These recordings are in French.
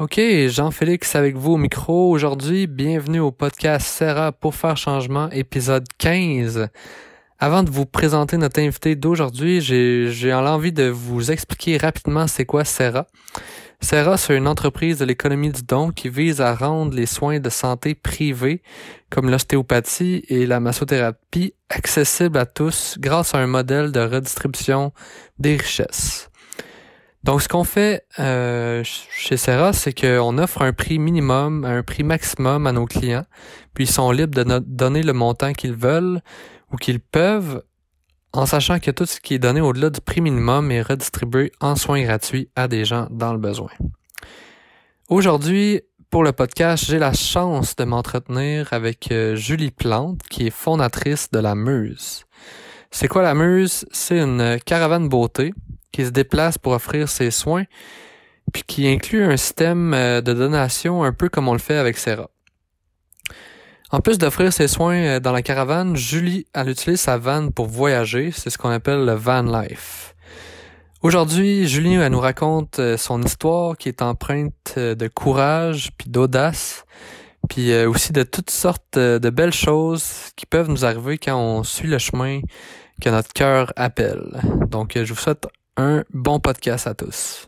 OK, Jean-Félix avec vous au micro aujourd'hui. Bienvenue au podcast Serra pour faire changement, épisode 15. Avant de vous présenter notre invité d'aujourd'hui, j'ai envie de vous expliquer rapidement c'est quoi Serra. Serra, c'est une entreprise de l'économie du don qui vise à rendre les soins de santé privés, comme l'ostéopathie et la massothérapie, accessibles à tous grâce à un modèle de redistribution des richesses. Donc, ce qu'on fait euh, chez Serra, c'est qu'on offre un prix minimum, un prix maximum à nos clients, puis ils sont libres de donner le montant qu'ils veulent ou qu'ils peuvent, en sachant que tout ce qui est donné au-delà du prix minimum est redistribué en soins gratuits à des gens dans le besoin. Aujourd'hui, pour le podcast, j'ai la chance de m'entretenir avec euh, Julie Plante, qui est fondatrice de la Muse. C'est quoi la Muse? C'est une caravane beauté qui se déplace pour offrir ses soins, puis qui inclut un système euh, de donation un peu comme on le fait avec Serra. En plus d'offrir ses soins euh, dans la caravane, Julie, elle utilise sa vanne pour voyager. C'est ce qu'on appelle le van life. Aujourd'hui, Julie, elle nous raconte euh, son histoire qui est empreinte de courage puis d'audace, puis aussi de toutes sortes de belles choses qui peuvent nous arriver quand on suit le chemin que notre cœur appelle. Donc, je vous souhaite un bon podcast à tous.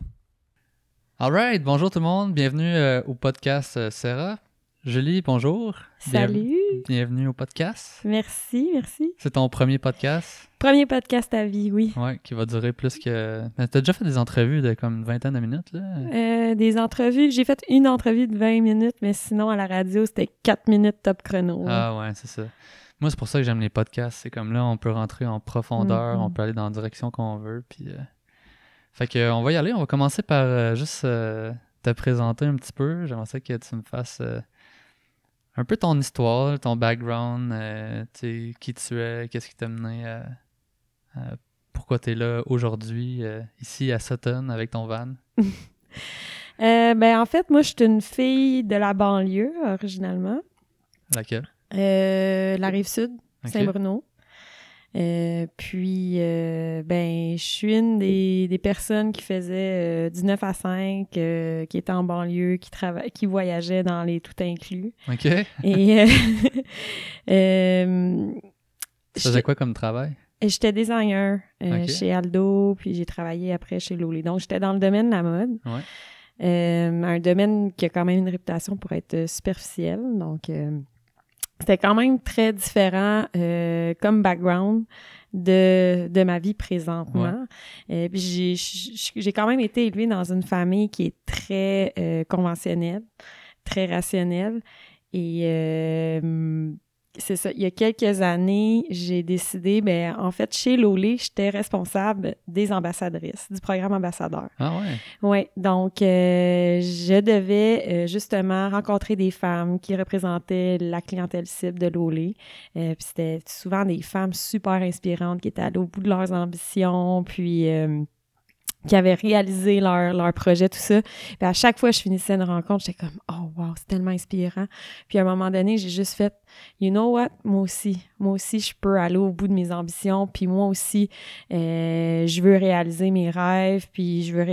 Alright, bonjour tout le monde, bienvenue euh, au podcast euh, Sarah. Julie, bonjour. Salut. bienvenue au podcast. Merci, merci. C'est ton premier podcast? Premier podcast à vie, oui. Ouais, qui va durer plus que. Mais t'as déjà fait des entrevues de comme une vingtaine de minutes, là? Euh, des entrevues. J'ai fait une entrevue de 20 minutes, mais sinon, à la radio, c'était 4 minutes top chrono. Ah ouais, c'est ça. Moi, c'est pour ça que j'aime les podcasts. C'est comme là, on peut rentrer en profondeur, mm-hmm. on peut aller dans la direction qu'on veut, puis. Fait que, on va y aller. On va commencer par euh, juste euh, te présenter un petit peu. J'aimerais que tu me fasses euh, un peu ton histoire, ton background, qui tu es, qu'est-ce qui t'a mené à, pourquoi tu es là aujourd'hui, ici à Sutton avec ton van? ben, en fait, moi, je suis une fille de la banlieue, originalement. Laquelle? la rive sud, Saint-Bruno. Euh, puis, euh, ben, je suis une des, personnes qui faisait euh, du 9 à 5, qui était en banlieue, qui, travaille, qui voyageait dans les tout inclus. OK. Et. tu faisais quoi comme travail? J'étais designer chez Aldo, puis j'ai travaillé après chez Lolly. Donc, j'étais dans le domaine de la mode. un domaine qui a quand même une réputation pour être superficiel. Donc, c'était quand même très différent euh, comme background de, de ma vie présentement. Euh, puis j'ai quand même été élevée dans une famille qui est très euh, conventionnelle, très rationnelle. Et c'est ça. Il y a quelques années, j'ai décidé, ben, en fait, chez Lolé, j'étais responsable des ambassadrices, du programme ambassadeur. Ah ouais? Oui. Donc, euh, je devais euh, justement rencontrer des femmes qui représentaient la clientèle cible de Lolé. Euh, puis c'était souvent des femmes super inspirantes qui étaient allées au bout de leurs ambitions, puis qui avaient réalisé leur, leur projet, tout ça. Puis à chaque fois que je finissais une rencontre, j'étais comme « Oh, wow, c'est tellement inspirant! » Puis à un moment donné, j'ai juste fait « You know what? Moi aussi, moi aussi, je peux aller au bout de mes ambitions, puis moi aussi, euh, je veux réaliser mes rêves, puis je veux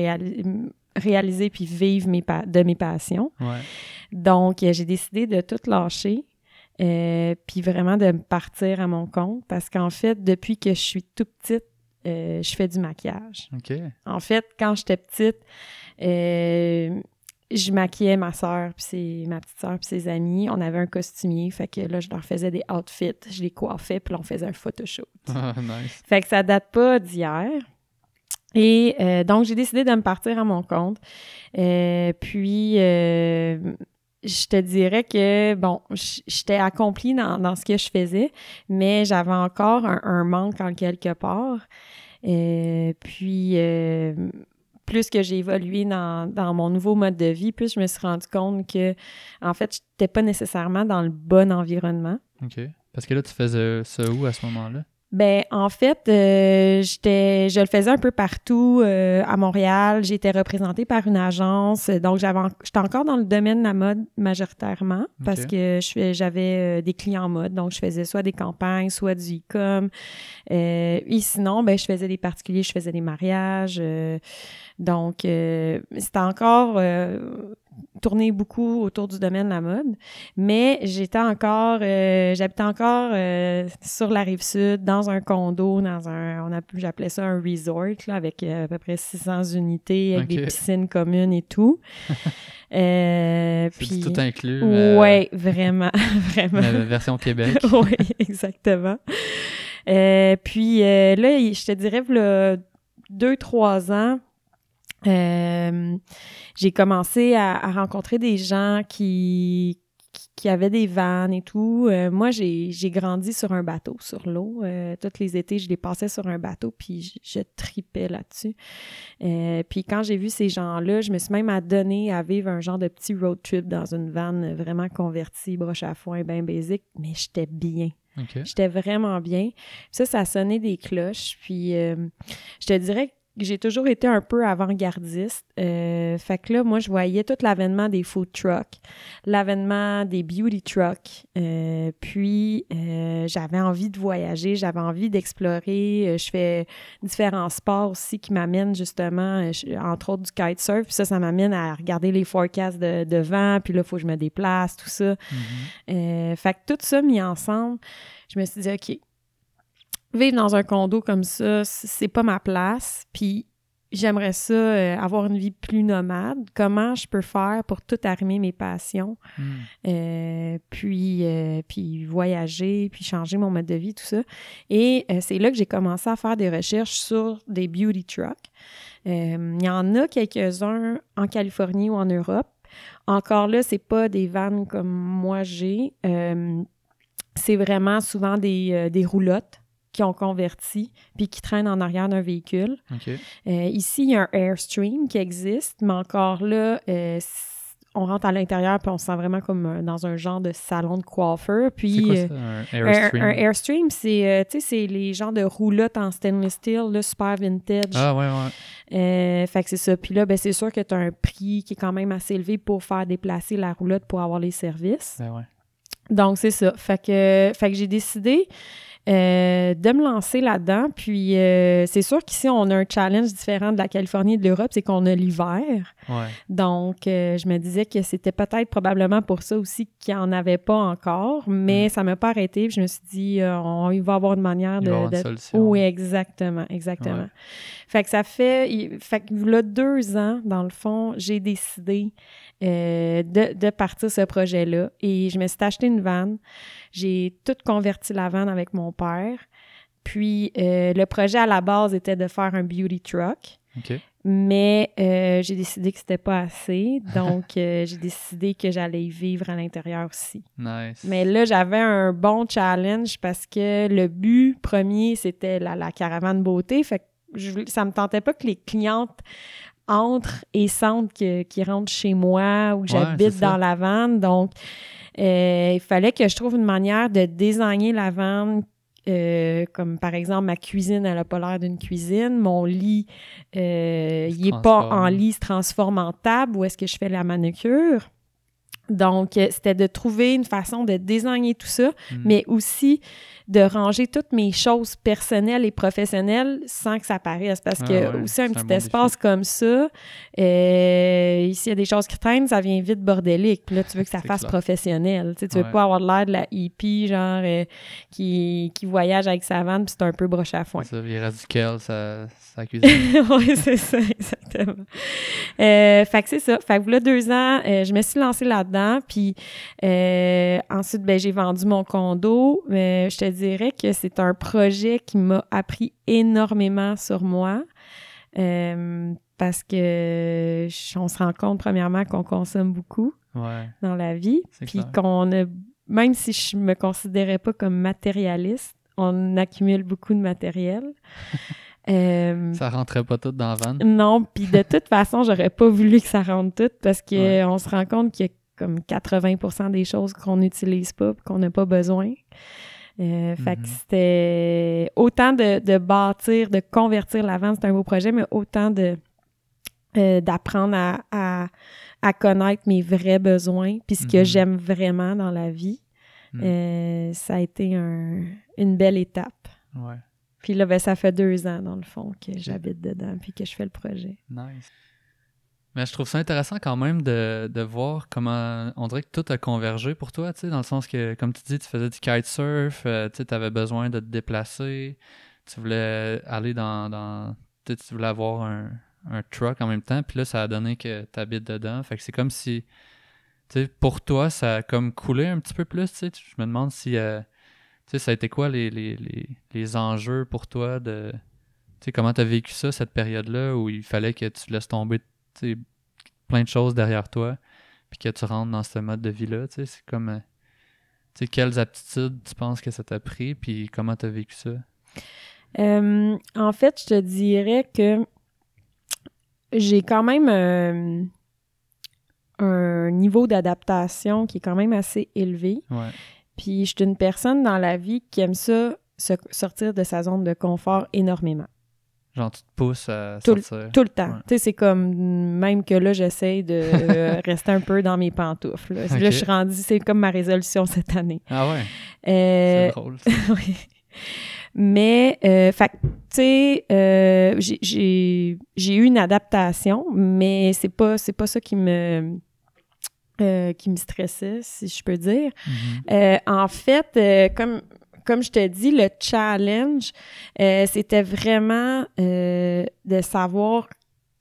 réaliser puis vivre mes de mes passions. Ouais. Donc, j'ai décidé de tout lâcher, euh, puis vraiment de partir à mon compte, parce qu'en fait, depuis que je suis toute petite, euh, je fais du maquillage. En fait, quand j'étais petite, euh, je maquillais ma soeur, puis ma petite soeur, puis ses amis. On avait un costumier, fait que là, je leur faisais des outfits, je les coiffais, puis on faisait un photoshoot. Ah, nice. Fait que ça date pas d'hier. Et euh, donc, j'ai décidé de me partir à mon compte. puis, je te dirais que, bon, j'étais accomplie dans, ce que je faisais, mais j'avais encore un, manque en quelque part. Euh, puis, euh, plus que j'ai évolué dans, dans, mon nouveau mode de vie, plus je me suis rendu compte que, en fait, je n'étais pas nécessairement dans le bon environnement. OK. Parce que là, tu faisais ça où à ce moment-là? Ben en fait, euh, j'étais, je le faisais un peu partout euh, à Montréal. J'étais représentée par une agence, donc j'avais, j'étais encore dans le domaine de la mode majoritairement parce que je, j'avais euh, des clients en mode, donc je faisais soit des campagnes, soit du e-com. et sinon, ben je faisais des particuliers, je faisais des mariages. donc c'était encore tourné beaucoup autour du domaine de la mode, mais j'étais encore, euh, j'habitais encore euh, sur la rive sud, dans un condo, dans un, on j'appelais ça un resort, là, avec à peu près 600 unités, avec des piscines communes et tout. euh, puis, tout inclus. Oui, vraiment, vraiment. La version Québec. oui, exactement. puis là, je te dirais, là, deux, trois ans, euh, j'ai commencé à, rencontrer des gens qui, qui, avaient des vannes et tout. Euh, moi, j'ai grandi sur un bateau, sur l'eau. Euh, tous les étés, je les passais sur un bateau, puis je, tripais là-dessus. puis quand j'ai vu ces gens-là, je me suis même adonnée à vivre un genre de petit road trip dans une vanne vraiment convertie, broche à foin, bien basique, mais j'étais bien. J'étais vraiment bien. Ça, ça sonnait des cloches. Puis, je te dirais que j'ai toujours été un peu avant-gardiste. Euh, fait que là, moi, je voyais tout l'avènement des food trucks, l'avènement des beauty trucks. Euh, puis, euh, j'avais envie de voyager, j'avais envie d'explorer. je fais différents sports aussi qui m'amènent justement, entre autres du kitesurf. Puis ça, ça m'amène à regarder les forecasts de, vent. Puis là, il faut que je me déplace, tout ça. Mm-hmm. fait que tout ça mis ensemble, je me suis dit, OK, vivre dans un condo comme ça, c'est pas ma place. Puis j'aimerais ça euh, avoir une vie plus nomade. Comment je peux faire pour tout arrimer mes passions, hmm. euh, puis euh, puis voyager, puis changer mon mode de vie, tout ça. Et c'est là que j'ai commencé à faire des recherches sur des beauty trucks. Il y en a quelques-uns en Californie ou en Europe. Encore là, c'est pas des vannes comme moi j'ai. c'est vraiment souvent des, des roulottes qui ont converti puis qui traînent en arrière d'un véhicule. Euh, ici, il y a un Airstream qui existe, mais encore là, euh, on rentre à l'intérieur puis on se sent vraiment comme euh, dans un genre de salon de coiffeur. Puis, quoi ça, un Airstream? Un, Airstream, c'est, c'est les genres de roulottes en stainless steel, là, super vintage. Ah ouais, ouais. fait que c'est ça. Puis là, ben, c'est sûr que tu as un prix qui est quand même assez élevé pour faire déplacer la roulotte pour avoir les services. Ben ouais. Donc, c'est ça. Fait que, fait que j'ai décidé euh, de me lancer là-dedans. Puis euh, c'est sûr qu'ici, on a un challenge différent de la Californie et de l'Europe, c'est qu'on a l'hiver. Donc, euh, je me disais que c'était peut-être probablement pour ça aussi qu'il n'y en avait pas encore, mais mm. ça ne m'a pas arrêté. Puis je me suis dit, on, il va avoir une manière de. Oui, exactement, exactement. Fait que ça fait. Fait que là, deux ans, dans le fond, j'ai décidé de, de partir ce projet-là et je me suis acheté une vanne. J'ai tout converti la vanne avec mon père. Puis euh, le projet à la base était de faire un beauty truck. Mais euh, j'ai décidé que c'était pas assez. Donc, euh, j'ai décidé que j'allais y vivre à l'intérieur aussi. Nice. Mais là, j'avais un bon challenge parce que le but premier, c'était la, caravane beauté. Fait que je, ça me tentait pas que les clientes entrent et sentent qu'ils rentrent chez moi ou j'habite dans la vanne. Donc, euh, il fallait que je trouve une manière de désigner la vente euh, comme par exemple ma cuisine, elle n'a pas l'air d'une cuisine. Mon lit, euh, il n'est pas en lit, se transforme en table. Où est-ce que je fais la manucure? Donc, c'était de trouver une façon de désigner tout ça, hmm. mais aussi de ranger toutes mes choses personnelles et professionnelles sans que ça paraisse. Parce ah que aussi un petit espace comme ça, euh, ici, il y a des choses qui traînent, ça vient vite bordélique. Puis là, tu veux que ça fasse professionnel. Tu sais, tu veux pas avoir l'air de la hippie, genre, euh, qui, qui voyage avec sa vanne, puis c'est un peu broche à foin. Ça, il radical, ça, ça cuisine. oui, c'est ça, exactement. Euh, fait que c'est ça. Fait que là, deux ans, je me suis lancée là-dedans. Puis ensuite, ben, j'ai vendu mon condo. mais je te dirais que c'est un projet qui m'a appris énormément sur moi. Euh, parce que on se rend compte premièrement qu'on consomme beaucoup dans la vie, puis qu'on a même si je me considérais pas comme matérialiste, on accumule beaucoup de matériel. euh, ça rentrait pas tout dans la vanne? Non, puis de toute façon, j'aurais pas voulu que ça rentre tout parce qu'on se rend compte qu'il y a comme 80% des choses qu'on n'utilise pas qu'on n'a pas besoin. Euh, fait que mm-hmm. c'était autant de, bâtir, de convertir la vente, c'est un beau projet, mais autant de euh, d'apprendre à, à, connaître mes vrais besoins, puis ce que mm-hmm. j'aime vraiment dans la vie. Mm. Euh, ça a été un, une belle étape. Ouais. Puis là, ben, ça fait deux ans, dans le fond, que j'habite dedans, puis que je fais le projet. Nice. Mais je trouve ça intéressant quand même de, de voir comment on dirait que tout a convergé pour toi, tu sais, dans le sens que, comme tu dis, tu faisais du kitesurf, euh, tu avais besoin de te déplacer, tu voulais aller dans. dans tu voulais avoir un, un, truck en même temps, puis là, ça a donné que tu habites dedans. Fait que c'est comme si, tu sais, pour toi, ça a comme coulé un petit peu plus, tu sais. Je me demande si, euh, tu sais, ça a été quoi les, les, les, les enjeux pour toi de. Tu sais, comment tu as vécu ça, cette période-là, où il fallait que tu laisses tomber plein de choses derrière toi, puis que tu rentres dans ce mode de vie-là, tu sais, c'est comme, euh, tu sais, quelles aptitudes tu penses que ça t'a pris, puis comment tu as vécu ça? Euh, en fait, je te dirais que j'ai quand même euh, un niveau d'adaptation qui est quand même assez élevé. Puis je suis une personne dans la vie qui aime ça, sortir de sa zone de confort énormément. Genre, tu te pousses à tout sortir. Le, tout le temps. Tu sais, c'est comme, même que là, j'essaie de rester un peu dans mes pantoufles. Là, je suis rendue, c'est comme ma résolution cette année. Ah ouais? Euh, c'est drôle. oui. Mais, euh, fait tu sais, euh, j'ai eu une adaptation, mais c'est pas, pas ça qui me... Euh, qui me stressait, si je peux dire. Mm-hmm. Euh, en fait, comme comme je te dis, le challenge, euh, c'était vraiment euh, de savoir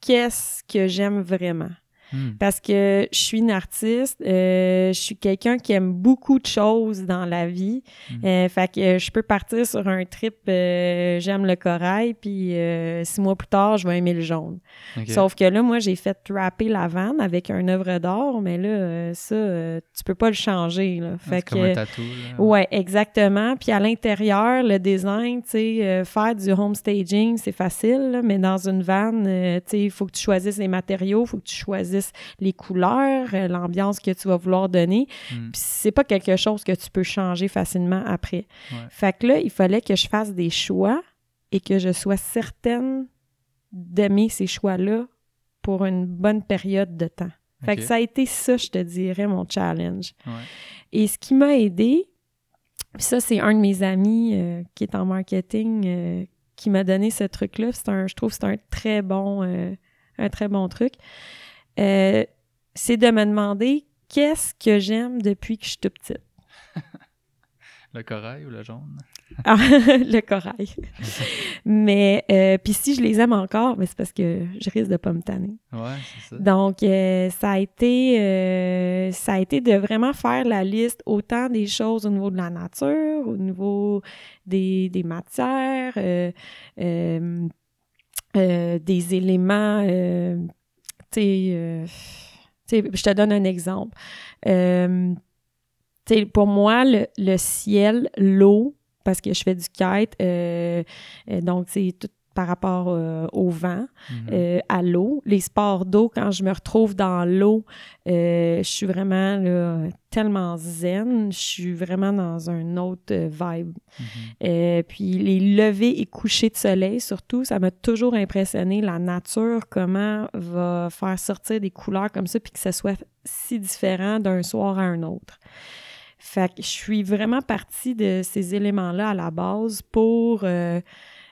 qu'est-ce que j'aime vraiment. Hmm. Parce que je suis une artiste, euh, je suis quelqu'un qui aime beaucoup de choses dans la vie. Hmm. Euh, fait que je peux partir sur un trip, euh, j'aime le corail, puis six mois plus tard, je vais aimer le jaune. Sauf que là, moi, j'ai fait rapper la vanne avec un œuvre d'or, mais là, ça, tu peux pas le changer. Là. Fait que, comme un tatou. Ouais, exactement. Puis à l'intérieur, le design, tu sais, faire du home staging, c'est facile, mais dans une vanne, tu sais, il faut que tu choisisses les matériaux, il faut que tu choisisses les couleurs, euh, l'ambiance que tu vas vouloir donner. Mm. Puis c'est pas quelque chose que tu peux changer facilement après. Fait que là, il fallait que je fasse des choix et que je sois certaine d'aimer ces choix-là pour une bonne période de temps. Fait que ça a été ça, je te dirais, mon challenge. Et ce qui m'a aidé, ça, c'est un de mes amis euh, qui est en marketing euh, qui m'a donné ce truc-là. je trouve que c'est un très bon, un très bon truc. Euh, c'est de me demander qu'est-ce que j'aime depuis que je suis toute petite? le corail ou le jaune? ah, le corail. mais, euh, puis si je les aime encore, mais c'est parce que je risque de pas me tanner. Ouais, c'est ça. Donc, euh, ça a été, ça a été de vraiment faire la liste autant des choses au niveau de la nature, au niveau des, des matières, des éléments euh, je te donne un exemple. Euh, pour moi, le, ciel, l'eau, parce que je fais du kite, euh, donc c'est tout par rapport euh, au vent, mhm. euh, à l'eau. Les sports d'eau, quand je me retrouve dans l'eau, euh, je suis vraiment tellement zen, je suis vraiment dans un autre vibe. Mhm. puis les levées et couchers de soleil, surtout, ça m'a toujours impressionné, la nature, comment va faire sortir des couleurs comme ça, puis que ce soit si différent d'un soir à un autre. Fait que je suis vraiment partie de ces éléments-là à la base pour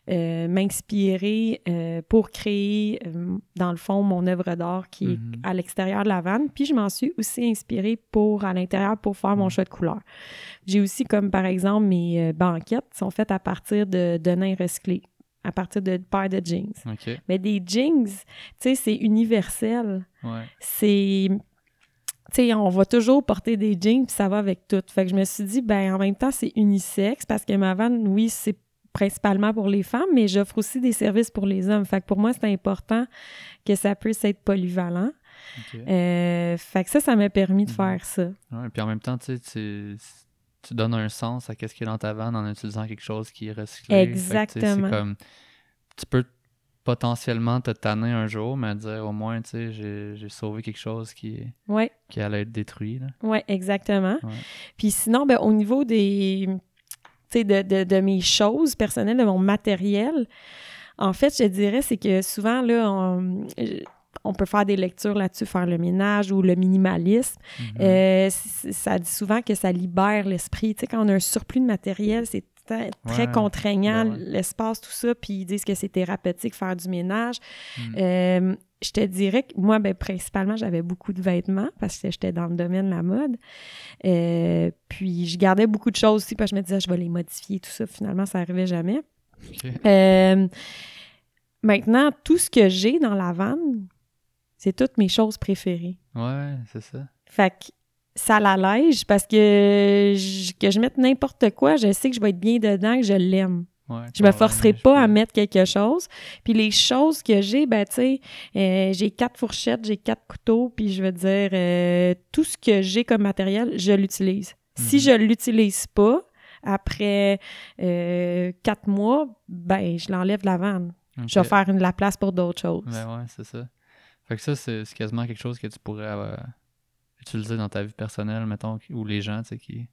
euh, m'inspirer euh, pour créer, euh, dans le fond, mon œuvre d'art qui est mhm. à l'extérieur de la vanne. Puis je m'en suis aussi inspirée pour, à l'intérieur, pour faire mon choix de couleur. J'ai aussi, comme par exemple, mes banquettes sont faites à partir de, de nains recyclés à partir de paires de jeans. Mais des jeans, tu sais, c'est universel. C'est tu sais, on va toujours porter des jeans, puis ça va avec tout. Fait que je me suis dit, ben en même temps, c'est unisexe, parce que ma vanne, oui, c'est principalement pour les femmes, mais j'offre aussi des services pour les hommes. Fait que pour moi, c'est important que ça puisse être polyvalent. Euh, fait que ça, ça m'a permis de mhm. faire ça. Ouais, puis en même temps, tu tu donnes un sens à ce qui est dans ta vanne en utilisant quelque chose qui est recyclé. Exactement. comme, tu peux potentiellement te tanner un jour, mais dire au moins, tu sais, j'ai sauvé quelque chose qui, ouais. qui allait être détruit. Oui, exactement. Puis sinon, ben, au niveau des de, de, mes choses personnelles, de mon matériel. En fait, je dirais, c'est que souvent, là, on, peut faire des lectures là-dessus, faire le ménage ou le minimalisme. Mm-hmm. Euh, ça dit souvent que ça libère l'esprit. Tu sais, quand on a un surplus de matériel, c'est très contraignant, ben l'espace, tout ça, puis ils disent que c'est thérapeutique faire du ménage. Mm. Euh, je te dirais que moi, ben, principalement, j'avais beaucoup de vêtements parce que j'étais dans le domaine de la mode. Euh, puis je gardais beaucoup de choses aussi parce que je me disais, je vais les modifier, tout ça. Finalement, ça n'arrivait jamais. Euh, maintenant, tout ce que j'ai dans la vanne, c'est toutes mes choses préférées. Ouais, c'est ça. Fait que ça l'allège parce que que je mette n'importe quoi, je sais que je vais être bien dedans, que je l'aime. Ouais, je me forcerai pas à mettre quelque chose. Puis les choses que j'ai, ben tu sais, euh, j'ai quatre fourchettes, j'ai quatre couteaux, puis je veux dire, euh, tout ce que j'ai comme matériel, je l'utilise. Si mhm. je l'utilise pas, après euh, quatre mois, ben je l'enlève de la vanne. Je vais faire une, la place pour d'autres choses. Ben ouais, c'est ça. Fait que ça, c'est quasiment quelque chose que tu pourrais utiliser dans ta vie personnelle, mettons, ou les gens, tu sais, qui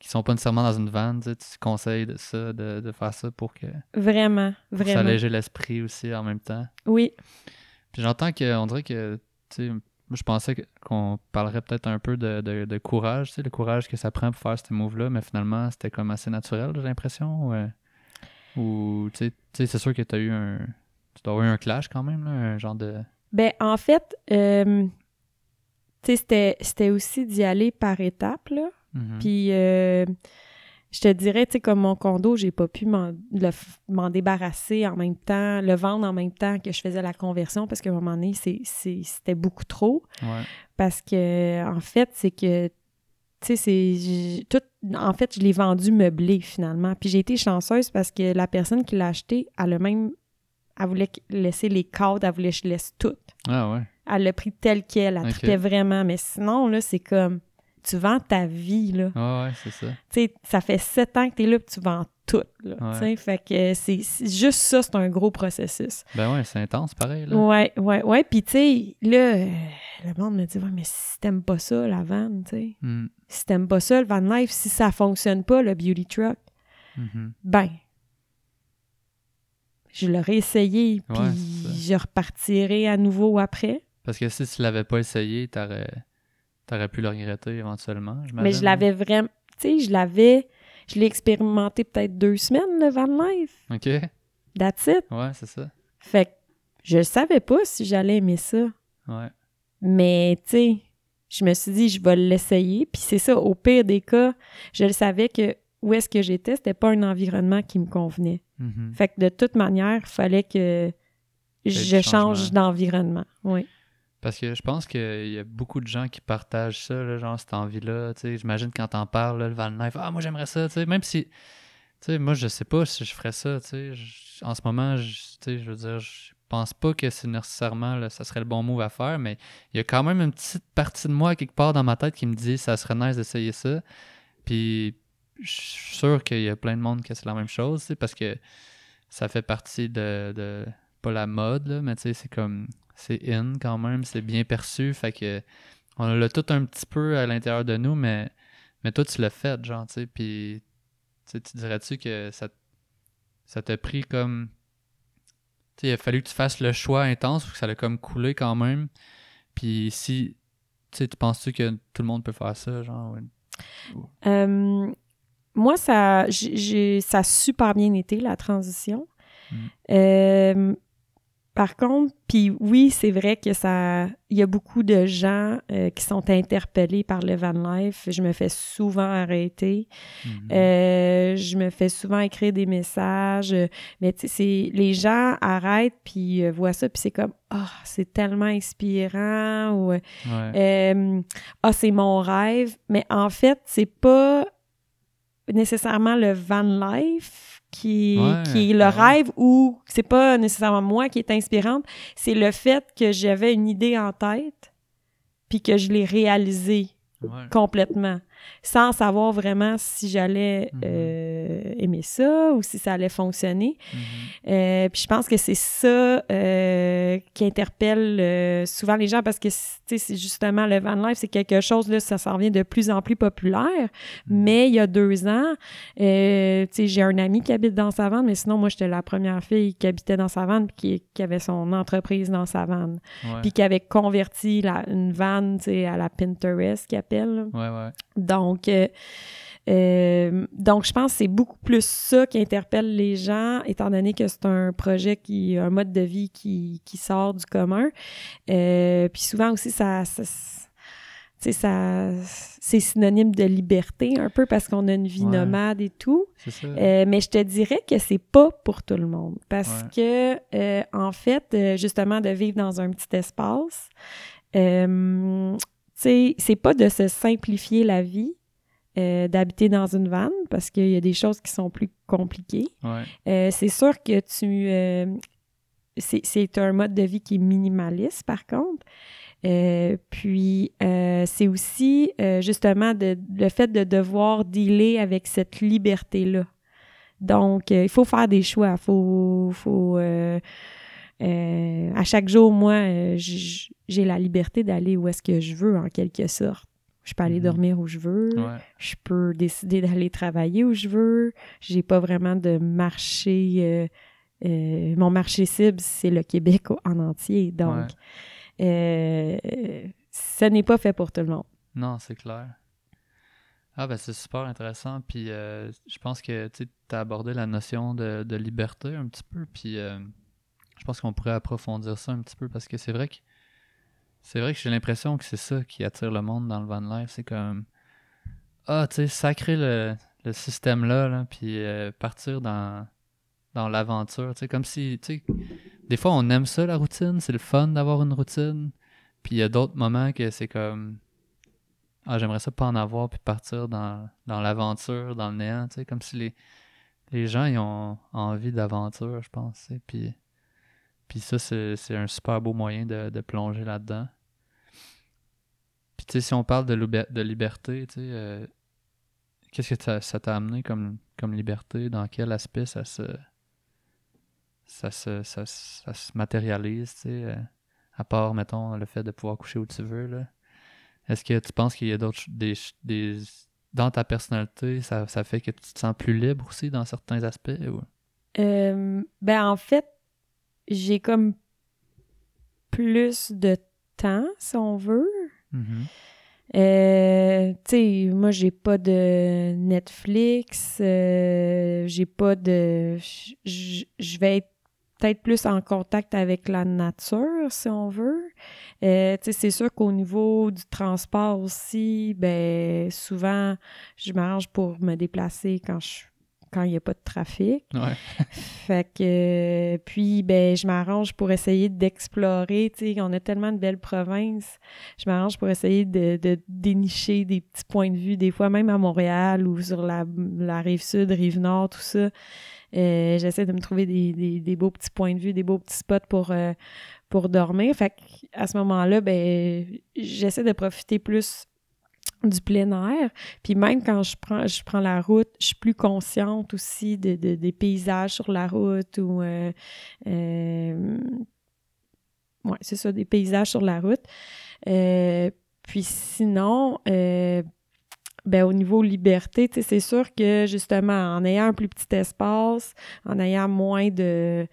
qui sont pas nécessairement dans une vanne, tu, conseilles de ça, de, faire ça pour que. Vraiment, vraiment. S'alléger l'esprit aussi en même temps. Oui. Puis j'entends qu'on dirait que, tu sais, je pensais qu'on parlerait peut-être un peu de, courage, tu sais, le courage que ça prend pour faire ces moves-là, mais finalement, c'était comme assez naturel, j'ai l'impression. Ou, tu sais, c'est sûr que tu as eu un. Tu dois avoir eu un clash quand même, là, un genre de. Ben, en fait, euh, tu sais, c'était aussi d'y aller par étapes, là. Mhm. Puis euh, je te dirais, tu sais, comme mon condo, j'ai pas pu m'en débarrasser en même temps, le vendre en même temps que je faisais la conversion parce qu'à un moment donné, c'était beaucoup trop. Parce que, en fait, c'est que, tu sais, c'est. Tout, en fait, je l'ai vendu meublé finalement. Puis j'ai été chanceuse parce que la personne qui l'a acheté, elle a même. Elle voulait laisser les cadres, elle voulait que je laisse tout. Ah ouais. Elle l'a pris tel quel, elle okay. vraiment. Mais sinon, là, c'est comme tu vends ta vie, là. Ah ouais, c'est ça. Tu sais, ça fait sept ans que tu es là et tu vends tout, là. Tu sais, fait que c'est juste ça, c'est un gros processus. Ben ouais, c'est intense, pareil, là. Ouais, ouais, ouais. Puis tu sais, là, le monde me dit, ouais, mais si t'aimes pas ça, la vanne, tu sais. Hmm. Si t'aimes pas ça, le van life, si ça fonctionne pas, le beauty truck, mm-hmm. ben, je l'aurais essayé, puis je repartirai à nouveau après. Parce que si tu l'avais pas essayé, t'aurais T'aurais pu le regretter éventuellement, Mais je l'avais vraiment. Tu sais, je l'avais. Je l'ai expérimenté peut-être deux semaines, le van life. OK. That's it. Ouais, c'est ça. Fait que je savais pas si j'allais aimer ça. Ouais. Mais, tu sais, je me suis dit, je vais l'essayer. Puis c'est ça, au pire des cas, je le savais que où est-ce que j'étais, c'était pas un environnement qui me convenait. Mm-hmm. Fait que de toute manière, il fallait que je change d'environnement. Oui. Parce que je pense qu'il y a beaucoup de gens qui partagent ça, là, genre cette envie-là. J'imagine quand t'en parles, le Van Life, ah, moi j'aimerais ça, même si. sais moi, je sais pas si je ferais ça. en ce moment, je, je veux dire, je pense pas que c'est nécessairement là, ça serait le bon move à faire, mais il y a quand même une petite partie de moi quelque part dans ma tête qui me dit ça serait nice d'essayer ça. Puis je suis sûr qu'il y a plein de monde qui c'est la même chose, parce que ça fait partie de, de pas la mode, là, mais c'est comme c'est in quand même, c'est bien perçu. Fait que on l'a tout un petit peu à l'intérieur de nous, mais, mais toi, tu l'as fait, genre, tu sais. Puis, tu dirais-tu que ça, ça t'a pris comme. Tu sais, il a fallu que tu fasses le choix intense ou que ça l'a comme coulé quand même. Puis, si. Tu sais, tu penses-tu que tout le monde peut faire ça, genre? Euh, moi, ça, j'ai, ça a super bien été, la transition. Mm. Euh, par contre, puis oui, c'est vrai que ça, il y a beaucoup de gens euh, qui sont interpellés par le van life. Je me fais souvent arrêter. Mhm. Euh, je me fais souvent écrire des messages. Mais tu sais, les gens arrêtent puis euh, voient ça puis c'est comme ah c'est tellement inspirant ou ah c'est mon rêve. Mais en fait, c'est pas nécessairement le van life qui, qui est le rêve ou c'est pas nécessairement moi qui est inspirante, c'est le fait que j'avais une idée en tête puis que je l'ai réalisée complètement sans savoir vraiment si j'allais mhm. euh, aimer ça ou si ça allait fonctionner. Mhm. Euh, puis je pense que c'est ça euh, qui interpelle souvent les gens parce que c'est justement le van life, c'est quelque chose, là, ça s'en vient de plus en plus populaire. Mhm. Mais il y a deux ans, j'ai un ami qui habite dans sa vanne, mais sinon, moi, j'étais la première fille qui habitait dans sa vanne puis qui, avait son entreprise dans sa vanne. Puis qui avait converti la, une vanne à la Pinterest, qui appelle. Ouais, ouais. Donc, euh, Euh, donc, je pense que c'est beaucoup plus ça qui interpelle les gens, étant donné que c'est un projet qui, un mode de vie qui, qui sort du commun. Euh, puis souvent aussi, ça, ça ça, c'est synonyme de liberté un peu parce qu'on a une vie nomade et tout. Euh, mais je te dirais que c'est pas pour tout le monde parce que euh, en fait, justement, de vivre dans un petit espace, euh, c'est pas de se simplifier la vie. d'habiter dans une vanne parce qu'il y a des choses qui sont plus compliquées. c'est sûr que tu c'est un mode de vie qui est minimaliste par contre. Euh, puis, euh, c'est aussi euh, justement de, le fait de devoir dealer avec cette liberté-là. Donc, il faut faire des choix. Faut, faut à chaque jour, moi, j'ai la liberté d'aller où est-ce que je veux, en quelque sorte. Je peux aller mm-hmm. dormir où je veux. Je peux décider d'aller travailler où je veux. J'ai pas vraiment de marché. mon marché cible, c'est le Québec en entier. Donc, euh, ce n'est pas fait pour tout le monde. Non, c'est clair. Ah ben c'est super intéressant. Puis euh, je pense que tu as abordé la notion de, liberté un petit peu. Puis euh, je pense qu'on pourrait approfondir ça un petit peu parce que c'est vrai que c'est vrai que j'ai l'impression que c'est ça qui attire le monde dans le van life. C'est comme ah tu sais sacrer le, le système là, puis partir dans dans l'aventure. Tu comme si tu sais des fois, on aime ça, la routine. C'est le fun d'avoir une routine. Puis il y a d'autres moments que c'est comme. Ah, j'aimerais ça pas en avoir, puis partir dans, l'aventure, dans le néant. Tu comme si les, les gens ils ont envie d'aventure, je pense. Puis, puis ça, c'est un super beau moyen de, plonger là-dedans. Puis tu sais, si on parle de, de liberté, tu sais, euh, qu'est-ce que ça t'a amené comme, comme liberté? Dans quel aspect ça se ça se, ça, se matérialise, tu sais, euh, à part, mettons, le fait de pouvoir coucher où tu veux, là? Est-ce que tu penses qu'il y a d'autres des, des dans ta personnalité, ça, ça, fait que tu te sens plus libre aussi dans certains aspects ou? Euh, ben en fait, j'ai comme plus de temps, si on veut. Mm-hmm. Euh, tu sais, moi, j'ai pas de Netflix, j'ai pas de. Je vais être peut-être plus en contact avec la nature, si on veut. Euh, c'est sûr qu'au niveau du transport aussi, ben souvent, je m'arrange pour me déplacer quand je quand il n'y a pas de trafic. Ouais. fait que, puis, ben, je m'arrange pour essayer d'explorer, tu sais, on a tellement de belles provinces, je m'arrange pour essayer de, de, dénicher des petits points de vue, des fois même à Montréal ou sur la, la rive sud, rive nord, tout ça. Euh, j'essaie de me trouver des, beaux petits points de vue, des beaux petits spots pour, euh, pour dormir. Fait à ce moment-là, ben, j'essaie de profiter plus du plein air. Puis même quand je prends, je prends la route, je suis plus consciente aussi de, des paysages sur la route ou... Euh, ouais, c'est ça, des paysages sur la route. puis sinon, ben, au niveau liberté, c'est sûr que justement, en ayant un plus petit espace, en ayant moins de.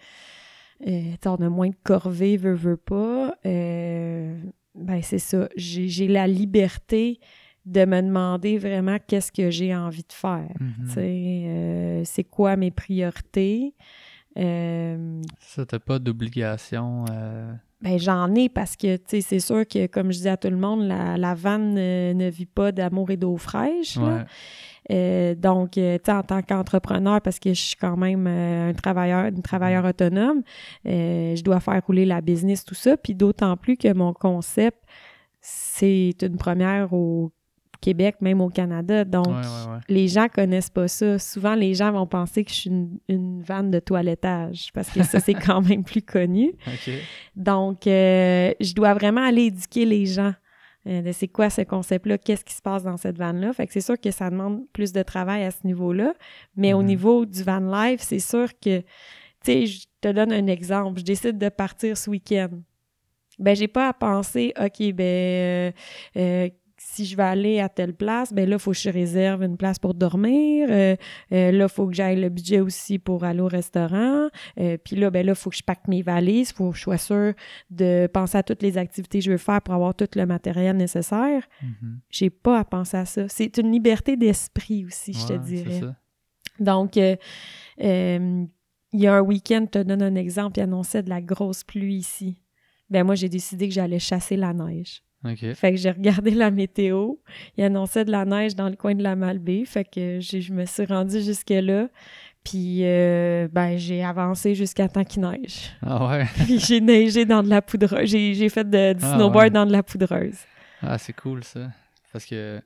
Euh, on a moins de corvées, veut, veut pas. Euh, ben, c'est ça. J'ai la liberté de me demander vraiment qu'est-ce que j'ai envie de faire. Mm-hmm. Euh, c'est quoi mes priorités. Euh, ça, t'as pas d'obligation ben, j'en ai parce que, tu c'est sûr que, comme je dis à tout le monde, la, la vanne ne, vit pas d'amour et d'eau fraîche. Euh, donc, euh, tu sais, en tant qu'entrepreneur, parce que je suis quand même euh, un travailleur, une travailleur autonome, je dois faire rouler la business, tout ça. Puis d'autant plus que mon concept, c'est une première au Québec, même au Canada. Donc, les gens connaissent pas ça. Souvent, les gens vont penser que je suis une, vanne de toilettage parce que ça, c'est quand même plus connu. Donc, euh, je dois vraiment aller éduquer les gens euh, de c'est quoi ce concept-là, qu'est-ce qui se passe dans cette vanne-là. Fait que c'est sûr que ça demande plus de travail à ce niveau-là. Mais au mhm. niveau du van life, c'est sûr que, tu sais, je te donne un exemple. Je décide de partir ce week-end ben j'ai pas à penser ok ben euh, si je vais aller à telle place, ben là, il faut que je réserve une place pour dormir. Euh, euh, là, il faut que j'aille le budget aussi pour aller au restaurant. Euh, puis là, ben là, il faut que je pack mes valises. Il faut que je sois sûr de penser à toutes les activités que je veux faire pour avoir tout le matériel nécessaire. Mm-hmm. J'ai pas à penser à ça. C'est une liberté d'esprit aussi, je te dirais. Donc, il y a un week-end, je te donne un exemple, il annonçait de la grosse pluie ici. Ben moi, j'ai décidé que j'allais chasser la neige. Fait que j'ai regardé la météo. Il annonçait de la neige dans le coin de la Malbaie. Fait que je me suis rendue jusque-là. Puis, euh, ben, j'ai avancé jusqu'à temps qu'il neige. Ah ouais? Puis j'ai neigé dans de la poudreuse. J'ai fait de, du ah snowboard dans de la poudreuse. Ah, c'est cool ça. Parce que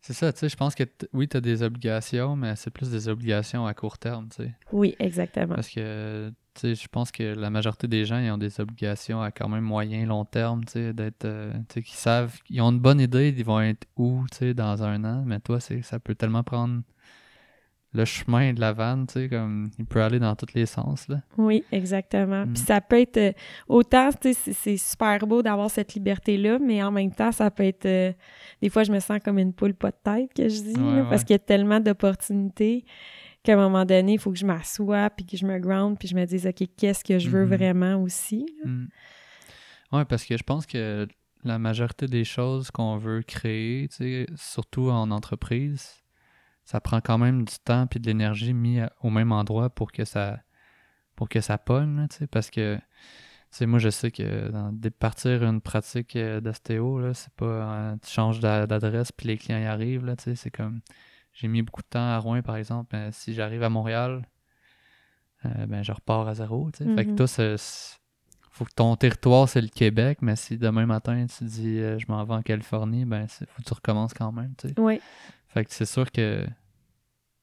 c'est ça, tu sais, je pense que oui, tu as des obligations, mais c'est plus des obligations à court terme, tu sais. Oui, exactement. Parce que je pense que la majorité des gens ils ont des obligations à quand même moyen, long terme, d'être. Euh, qu'ils savent, ils ont une bonne idée, ils vont être où dans un an, mais toi, c'est ça peut tellement prendre le chemin de la vanne, tu sais, comme il peut aller dans tous les sens. Là. Oui, exactement. Puis mm. ça peut être euh, autant, tu sais, c'est super beau d'avoir cette liberté-là, mais en même temps, ça peut être. Euh, des fois, je me sens comme une poule pas de tête, que je dis, parce qu'il y a tellement d'opportunités qu'à un moment donné, il faut que je m'assoie, puis que je me ground, puis je me dise, OK, qu'est-ce que je veux mm-hmm. vraiment aussi? Mm. Oui, parce que je pense que la majorité des choses qu'on veut créer, surtout en entreprise, ça prend quand même du temps et de l'énergie mis au même endroit pour que ça pour que ça pogne, parce que moi je sais que dans, partir une pratique euh, d'ostéo, c'est pas euh, tu changes d'adresse puis les clients y arrivent, là, c'est comme j'ai mis beaucoup de temps à Rouen, par exemple. si j'arrive à Montréal, euh, ben, je repars à zéro. Fait que mm-hmm. toi, faut que ton territoire, c'est le Québec, mais si demain matin, tu dis euh, je m'en vais en Californie, ben, faut que tu recommences quand même. Oui. Fait que c'est sûr que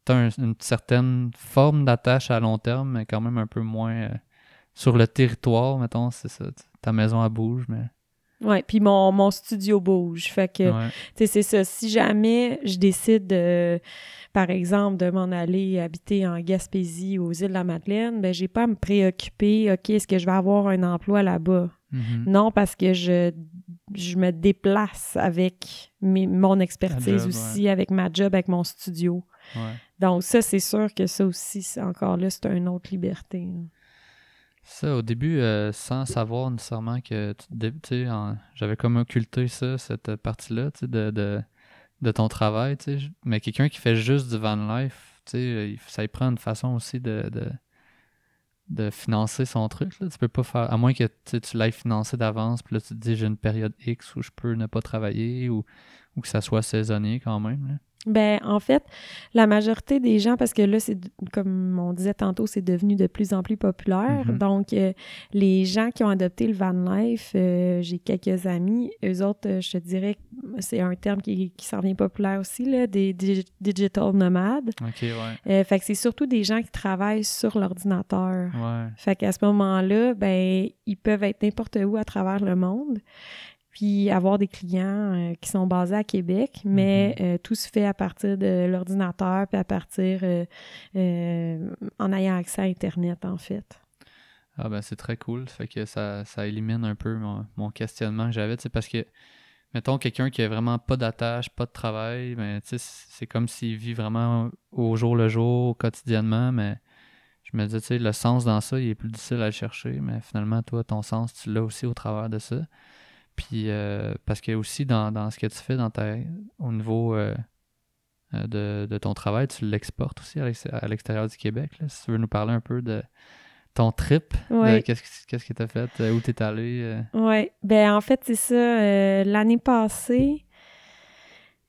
tu as une certaine forme d'attache à long terme, mais quand même un peu moins euh, sur le territoire, mettons, c'est ça. Ta maison, elle bouge, mais. Oui, puis mon, mon, studio bouge. Fait que, tu sais, c'est ça. Si jamais je décide, par exemple, de m'en aller habiter en Gaspésie, aux îles de la Madeleine, ben, j'ai pas à me préoccuper, OK, est-ce que je vais avoir un emploi là-bas? Mm-hmm. Non, parce que je, je me déplace avec mon expertise aussi, avec ma job, avec mon studio. Donc, ça, c'est sûr que ça aussi, encore là, c'est une autre liberté. Ça, au début, euh, sans savoir nécessairement que j'avais comme occulté ça, cette partie-là, de, de, de, ton travail, tu sais. Mais quelqu'un qui fait juste du van life, sais, ça y prend une façon aussi de, de, de financer son truc, là. Tu peux pas faire, à moins que tu l'aies financé d'avance, puis là, tu te dis, j'ai une période X où je peux ne pas travailler, ou, ou que ça soit saisonnier quand même. Ben, en fait, la majorité des gens, parce que là, c'est comme on disait tantôt, c'est devenu de plus en plus populaire. Mm-hmm. Donc, euh, les gens qui ont adopté le van life, euh, j'ai quelques amis, eux autres, euh, je te dirais, c'est un terme qui, qui s'en vient populaire aussi, là, des, digital nomades. OK, ouais. fait que c'est surtout des gens qui travaillent sur l'ordinateur. Ouais. Fait qu'à ce moment-là, ben, ils peuvent être n'importe où à travers le monde puis avoir des clients euh, qui sont basés à Québec, mais mm-hmm. euh, tout se fait à partir de l'ordinateur, puis à partir euh, en ayant accès à Internet, en fait. Ah ben c'est très cool. Fait que ça, ça élimine un peu mon, questionnement que j'avais, parce que mettons quelqu'un qui a vraiment pas d'attache, pas de travail, ben, c'est comme s'il vit vraiment au jour le jour, quotidiennement, mais je me disais, le sens dans ça, il est plus difficile à le chercher, mais finalement, toi, ton sens, tu l'as aussi au travers de ça. Puis euh, parce que aussi dans, ce que tu fais dans ta, au niveau euh, euh, de, ton travail, tu l'exportes aussi à l'extérieur du Québec. si tu veux nous parler un peu de ton trip, qu'est-ce que tu as fait, où tu es allé. Oui, ben en fait, c'est ça. L'année passée,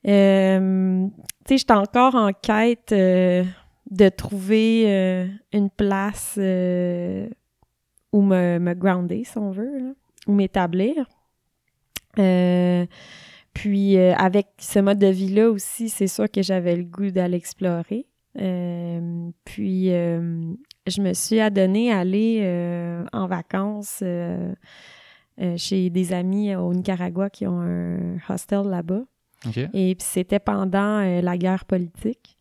tu sais, j'étais encore en quête de trouver une place où me, me grounder, si on veut, ou m'établir. Euh, puis euh, avec ce mode de vie-là aussi, c'est sûr que j'avais le goût d'aller explorer. Euh, puis je me suis adonnée à aller en vacances chez des amis au Nicaragua qui ont un hostel là-bas. Et puis c'était pendant la guerre politique.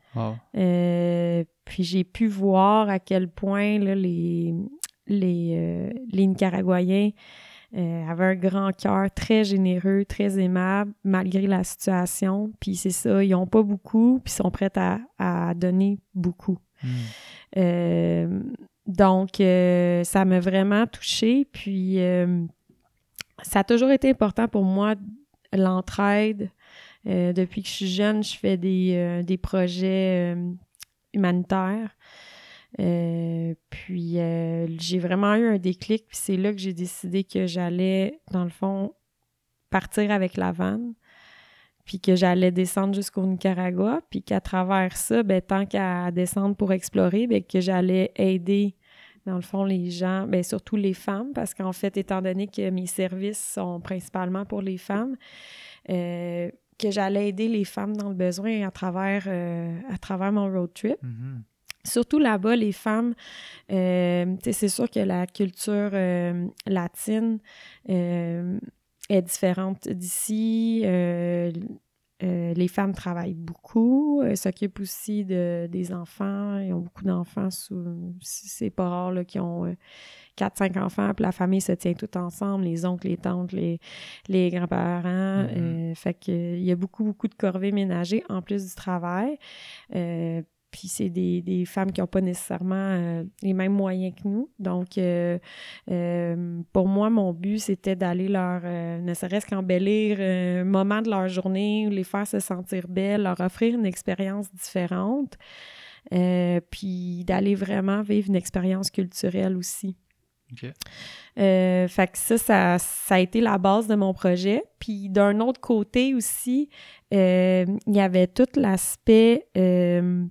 puis j'ai pu voir à quel point là, les, les, les Nicaraguayens euh, avait un grand cœur, très généreux, très aimable, malgré la situation. Puis c'est ça, ils n'ont pas beaucoup, puis sont prêts à, donner beaucoup. Hmm. Euh, donc, euh, ça m'a vraiment touchée. Puis, ça a toujours été important pour moi, l'entraide. depuis que je suis jeune, je fais des, des projets humanitaires. Euh, puis euh, j'ai vraiment eu un déclic, puis c'est là que j'ai décidé que j'allais, dans le fond, partir avec la vanne, puis que j'allais descendre jusqu'au Nicaragua, puis qu'à travers ça, ben, tant qu'à descendre pour explorer, ben, que j'allais aider, dans le fond, les gens, ben, surtout les femmes, parce qu'en fait, étant donné que mes services sont principalement pour les femmes, euh, que j'allais aider les femmes dans le besoin à travers, à travers mon road trip. Mm-hmm. Surtout là-bas, les femmes, euh, c'est sûr que la culture euh, latine euh, est différente d'ici. les femmes travaillent beaucoup, s'occupent aussi de, des enfants. Ils ont beaucoup d'enfants. C'est pas rare qu'ils ont 4-5 enfants, puis la famille se tient tout ensemble, les oncles, les tantes, les, les grands-parents. Mm-hmm. fait qu'il y a beaucoup, beaucoup de corvées ménagées en plus du travail. Puis c'est des, femmes qui n'ont pas nécessairement euh, les mêmes moyens que nous. Donc, euh, euh, pour moi, mon but, c'était d'aller leur, ne serait-ce qu'embellir un moment de leur journée, les faire se sentir belles, leur offrir une expérience différente, puis d'aller vraiment vivre une expérience culturelle aussi. OK. fait que ça, ça, ça, a été la base de mon projet. Puis d'un autre côté aussi, il y avait tout l'aspect euh,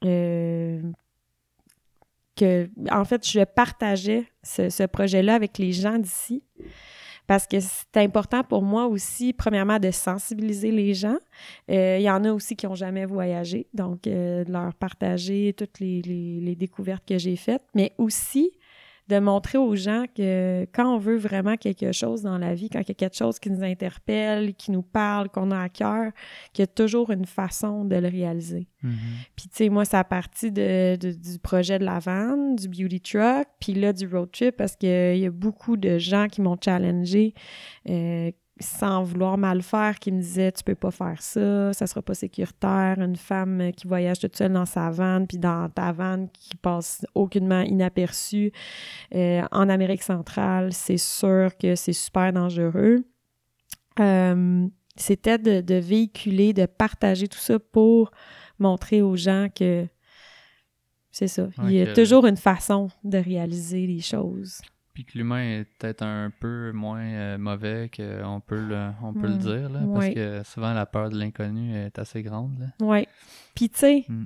que, en fait, je partageais ce, projet-là avec les gens d'ici parce que c'est important pour moi aussi, premièrement, de sensibiliser les gens. Euh, il y en a aussi qui n'ont jamais voyagé, donc euh, de leur partager toutes les, les découvertes que j'ai faites, mais aussi de montrer aux gens que quand on veut vraiment quelque chose dans la vie, quand il y a quelque chose qui nous interpelle, qui nous parle, qu'on a à cœur, qu'il y a toujours une façon de le réaliser. Mm-hmm. Puis, tu sais, moi, c'est à partir de, du projet de la vanne, du beauty truck, puis là, du road trip, parce qu'il y a beaucoup de gens qui m'ont challengé, euh, sans vouloir mal faire, qui me disait tu peux pas faire ça, ça sera pas sécuritaire, une femme qui voyage toute seule dans sa vanne, puis dans ta vanne qui passe aucunement inaperçue euh, en Amérique centrale, c'est sûr que c'est super dangereux. Euh, c'était de, véhiculer, de partager tout ça pour montrer aux gens que c'est ça. Il y a toujours une façon de réaliser les choses. Puis que l'humain est peut-être un peu moins euh, mauvais qu'on peut le, on peut le mm. dire, là, parce que souvent la peur de l'inconnu est assez grande. Oui. Puis tu sais, mm.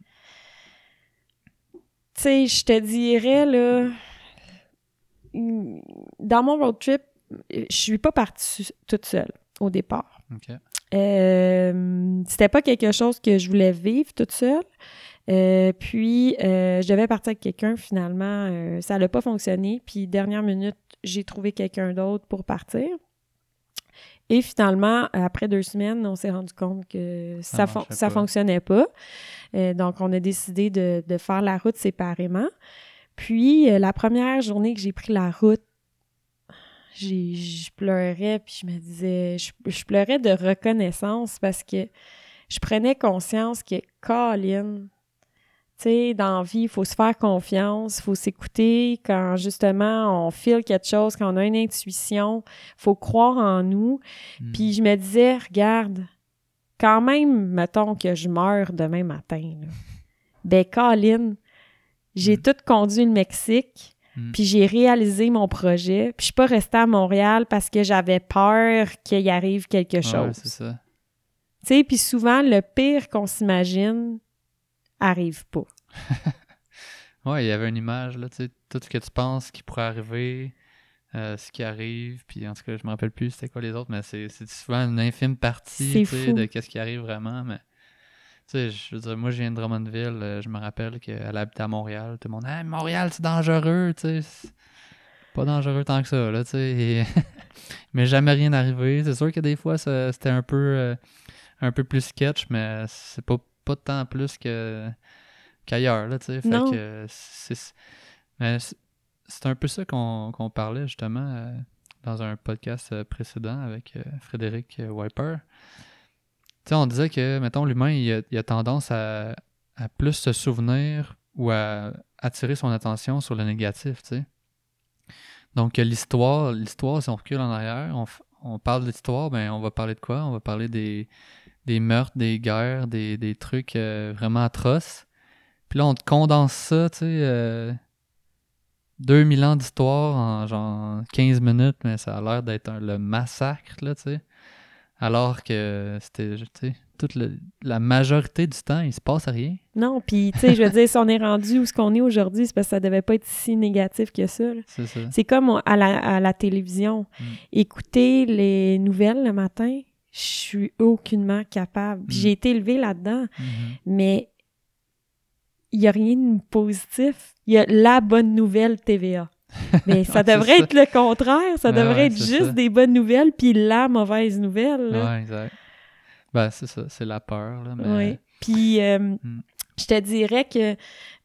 tu sais, je te dirais, là, dans mon road trip, je suis pas partie toute seule au départ. OK. Euh, c'était pas quelque chose que je voulais vivre toute seule. Euh, puis, euh, je devais partir avec quelqu'un. Finalement, euh, ça n'a pas fonctionné. Puis, dernière minute, j'ai trouvé quelqu'un d'autre pour partir. Et finalement, après deux semaines, on s'est rendu compte que ça ne fonctionnait pas. donc, on a décidé de, faire la route séparément. Puis, la première journée que j'ai pris la route, je pleurais, puis je me disais, je, pleurais de reconnaissance parce que je prenais conscience que Colin, tu sais, dans la vie, il faut se faire confiance, il faut s'écouter quand justement on file quelque chose, quand on a une intuition, il faut croire en nous. Hmm. Puis je me disais, regarde, quand même, mettons que je meurs demain matin, là, ben Colin, j'ai hmm. tout conduit le Mexique, hmm. puis j'ai réalisé mon projet, puis je suis pas restée à Montréal parce que j'avais peur qu'il y arrive quelque chose. Ouais, c'est ça. Tu sais, puis souvent, le pire qu'on s'imagine, arrive pas. ouais, il y avait une image, là, tu sais, tout ce que tu penses qui pourrait arriver, euh, ce qui arrive, puis en tout cas, je me rappelle plus c'était quoi les autres, mais c'est souvent une infime partie, tu sais, de qu'est-ce qui arrive vraiment, mais... Tu sais, je veux dire, moi, je viens de Drummondville, euh, je me rappelle qu'elle habitait à Montréal. Tout le monde, hey, Montréal, c'est dangereux, tu sais. Pas dangereux tant que ça, là, tu sais. mais jamais rien arrivé. C'est sûr que des fois, c'était un peu, euh, un peu plus sketch, mais c'est pas pas tant plus que qu'ailleurs, là, tu sais. Fait que c'est... un peu ça qu'on parlait, justement. Euh, dans un podcast euh, précédent avec euh, Frédéric Wiper. Tu sais, on disait que, mettons, l'humain, il, a, tendance à, plus se souvenir ou à attirer son attention sur le négatif, tu sais. Donc, l'histoire, l'histoire, si on recule en arrière, on, parle de l'histoire, ben, on va parler de quoi? On va parler des, des meurtres, des guerres, des, des trucs vraiment atroces. Puis là, on te condense ça, tu sais, 2000 ans d'histoire en genre 15 minutes, mais ça a l'air d'être le massacre, là, tu sais. Alors que c'était, tu sais, toute la majorité du temps, il se passe rien. Non, puis, tu sais, je veux dire, si on est rendu où ce qu'on est aujourd'hui, c'est parce que ça devait pas être si négatif que ça. C'est ça. C'est comme à la, à la télévision. Mm. Écouter les nouvelles le matin, je suis aucunement capable. Mm. J'ai été élevée là-dedans, mm-hmm. mais il n'y a rien de positif. Il y a la bonne nouvelle TVA. Mais ça devrait être le contraire. Ça devrait être juste des bonnes nouvelles puis la mauvaise nouvelle. Oui, exact. Ben, c'est ça. C'est la peur. Là, Oui. Puis, euh, hmm. je te dirais que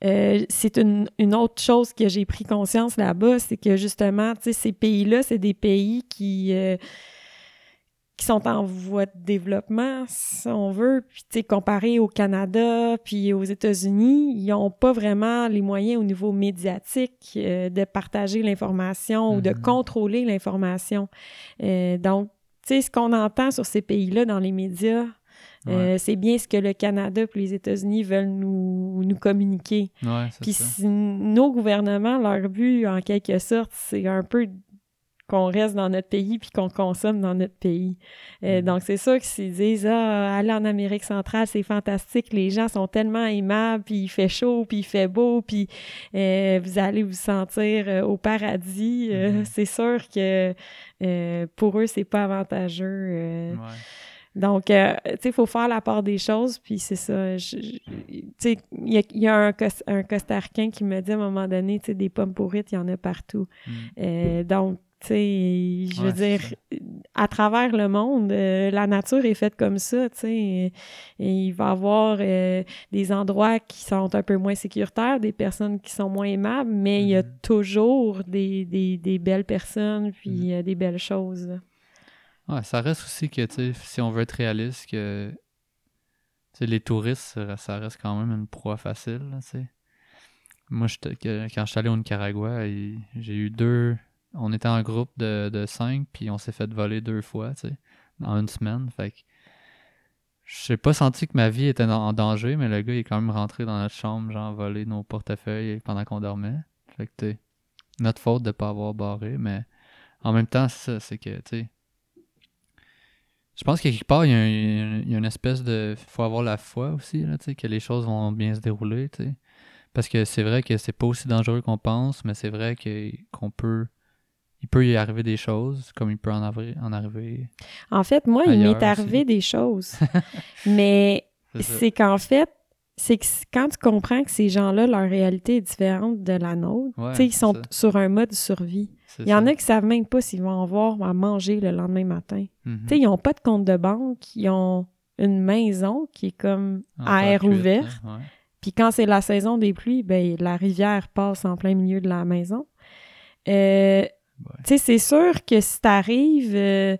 euh, c'est une, autre chose que j'ai pris conscience là-bas, c'est que justement, tu sais, ces pays-là, c'est des pays qui. Euh, qui sont en voie de développement, si on veut, puis tu sais, comparé au Canada puis aux États-Unis, ils n'ont pas vraiment les moyens au niveau médiatique euh, de partager l'information ou de mm-hmm. contrôler l'information. Euh, donc, tu sais, ce qu'on entend sur ces pays-là dans les médias, euh, c'est bien ce que le Canada et les États-Unis veulent nous, nous communiquer. Ouais, Puis nos gouvernements, leur but, en quelque sorte, c'est un peu qu'on reste dans notre pays puis qu'on consomme dans notre pays. Euh, mm. Donc, c'est sûr que s'ils disent Ah, aller en Amérique centrale, c'est fantastique, les gens sont tellement aimables, puis il fait chaud, puis il fait beau, puis euh, vous allez vous sentir euh, au paradis, mm-hmm. c'est sûr que pour eux, c'est pas avantageux. Donc, tu sais, il faut faire la part des choses, puis c'est ça. Tu sais, il y a, un, un Costaricain qui me dit à un moment donné, tu sais, des pommes pourrites, il y en a partout. Mm. donc, je veux dire, à travers le monde, euh, la nature est faite comme ça, tu sais. il va y avoir euh, des endroits qui sont un peu moins sécuritaires, des personnes qui sont moins aimables, mais il y a mm-hmm. toujours des, des, belles personnes, puis mm-hmm. des belles choses. Ouais, ça reste aussi que, tu sais, si on veut être réaliste, que les touristes, ça reste quand même une proie facile. Moi, quand je suis allé au Nicaragua, j'ai eu deux on était en groupe de, de cinq, puis on s'est fait voler deux fois, tu sais, en une semaine. Fait que j'ai pas senti que ma vie était en danger, mais le gars il est quand même rentré dans notre chambre, genre volé nos portefeuilles pendant qu'on dormait. Fait que t'es notre faute de pas avoir barré, mais en même temps, c'est ça, c'est que, tu sais. Je pense qu'à quelque part, il y, a une espèce de. faut avoir la foi aussi, là, tu sais, que les choses vont bien se dérouler, tu sais. Parce que c'est vrai que c'est pas aussi dangereux qu'on pense, mais c'est vrai qu'on peut il peut y arriver des choses, comme il peut en, arriver. En fait, moi, il m'est arrivé des choses. mais c'est qu'en fait, c'est que quand tu comprends que ces gens-là, leur réalité est différente de la nôtre, ils sont sur un mode survie. Il y en a qui savent même pas s'ils vont avoir à manger le lendemain matin. Mm-hmm. Ils n'ont pas de compte de banque, ils ont une maison qui est comme à air ouvert. Puis quand c'est la saison des pluies, ben, la rivière passe en plein milieu de la maison. Euh, tu sais, c'est sûr que si t'arrives, euh,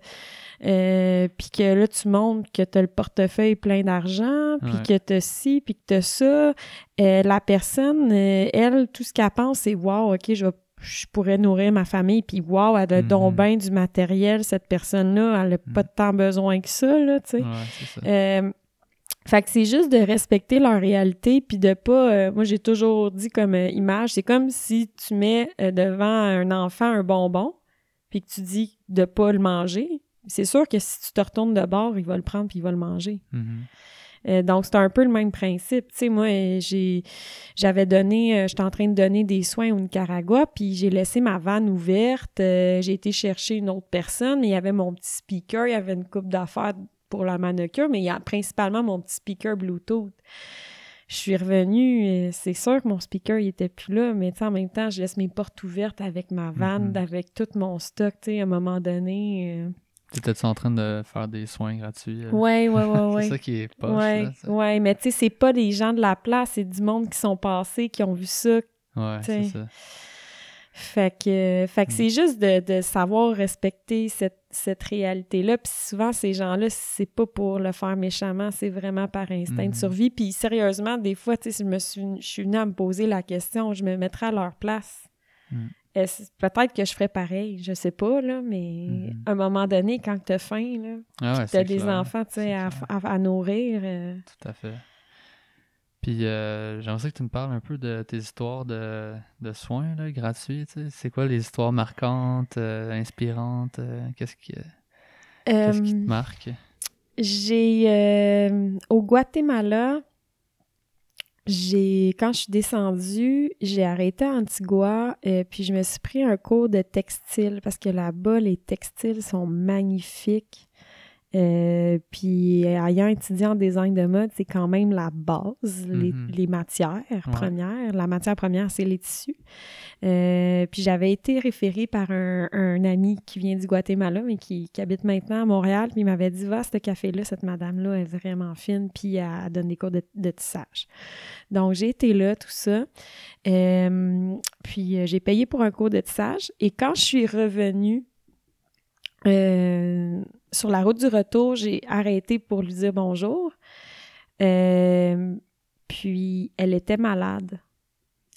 euh, puis que là, tu montres que t'as le portefeuille plein d'argent, puis que t'as ci, puis que t'as ça, euh, la personne, elle, tout ce qu'elle pense, c'est « Wow, OK, je je pourrais nourrir ma famille, puis wow, elle a donc mhm. bien du matériel, cette personne-là, elle n'a pas mhm. tant besoin que ça, là, tu sais. Fait que c'est juste de respecter leur réalité puis de pas euh, moi j'ai toujours dit comme euh, image, c'est comme si tu mets euh, devant un enfant un bonbon puis que tu dis de pas le manger. C'est sûr que si tu te retournes de bord, il va le prendre puis il va le manger. Mm-hmm. donc c'est un peu le même principe. Tu sais moi j'ai j'avais donné j'étais en train de donner des soins au Nicaragua puis j'ai laissé ma vanne ouverte, j'ai été chercher une autre personne, il y avait mon petit speaker, il y avait une coupe d'affaires pour la manucure, mais il y a principalement mon petit speaker Bluetooth. Je suis revenue, c'est sûr que mon speaker, il était plus là, mais en même temps, je laisse mes portes ouvertes avec ma vanne, mm-hmm. avec tout mon stock, tu sais, à un moment donné. Euh. Tu étais en train de faire des soins gratuits? Oui, oui, oui, oui. c'est ça qui est poche, Oui, ouais, mais tu sais, c'est pas des gens de la place, c'est du monde qui sont passés, qui ont vu ça. Ouais, c'est ça. Fait que, fait que mm. c'est juste de, de, savoir respecter cette, cette réalité-là. Puis souvent, ces gens-là, c'est pas pour le faire méchamment, c'est vraiment par instinct de mm. survie. Puis sérieusement, des fois, tu sais, je me suis, je suis venue à me poser la question, je me mettrais à leur place. Mm. Peut-être que je ferais pareil, je sais pas, là, mais à un moment donné, quand tu as faim, là, ah tu as des enfants, tu sais, à, à, nourrir. Euh, Tout à fait. Puis euh, j'aimerais que tu me parles un peu de tes histoires de, soins là, gratuits. C'est quoi les histoires marquantes, euh, inspirantes? Euh, qu'est-ce qui, qu'est-ce qui te marque? J'ai au Guatemala, j'ai quand je suis descendue, j'ai arrêté à Antigua et puis je me suis pris un cours de textile parce que là-bas les textiles sont magnifiques. Euh, puis ayant étudié en design de mode, c'est quand même la base, les, mm-hmm. matières premières. La matière première, c'est les tissus. Euh, puis j'avais été référée par un, ami qui vient du Guatemala, mais qui, habite maintenant à Montréal. Puis il m'avait dit Va, ce café-là, cette madame-là est vraiment fine, puis elle donne des cours de, tissage. Donc j'ai été là, tout ça. Euh, puis j'ai payé pour un cours de tissage. Et quand je suis revenue, euh, sur la route du retour, j'ai arrêté pour lui dire bonjour. Euh, puis elle était malade.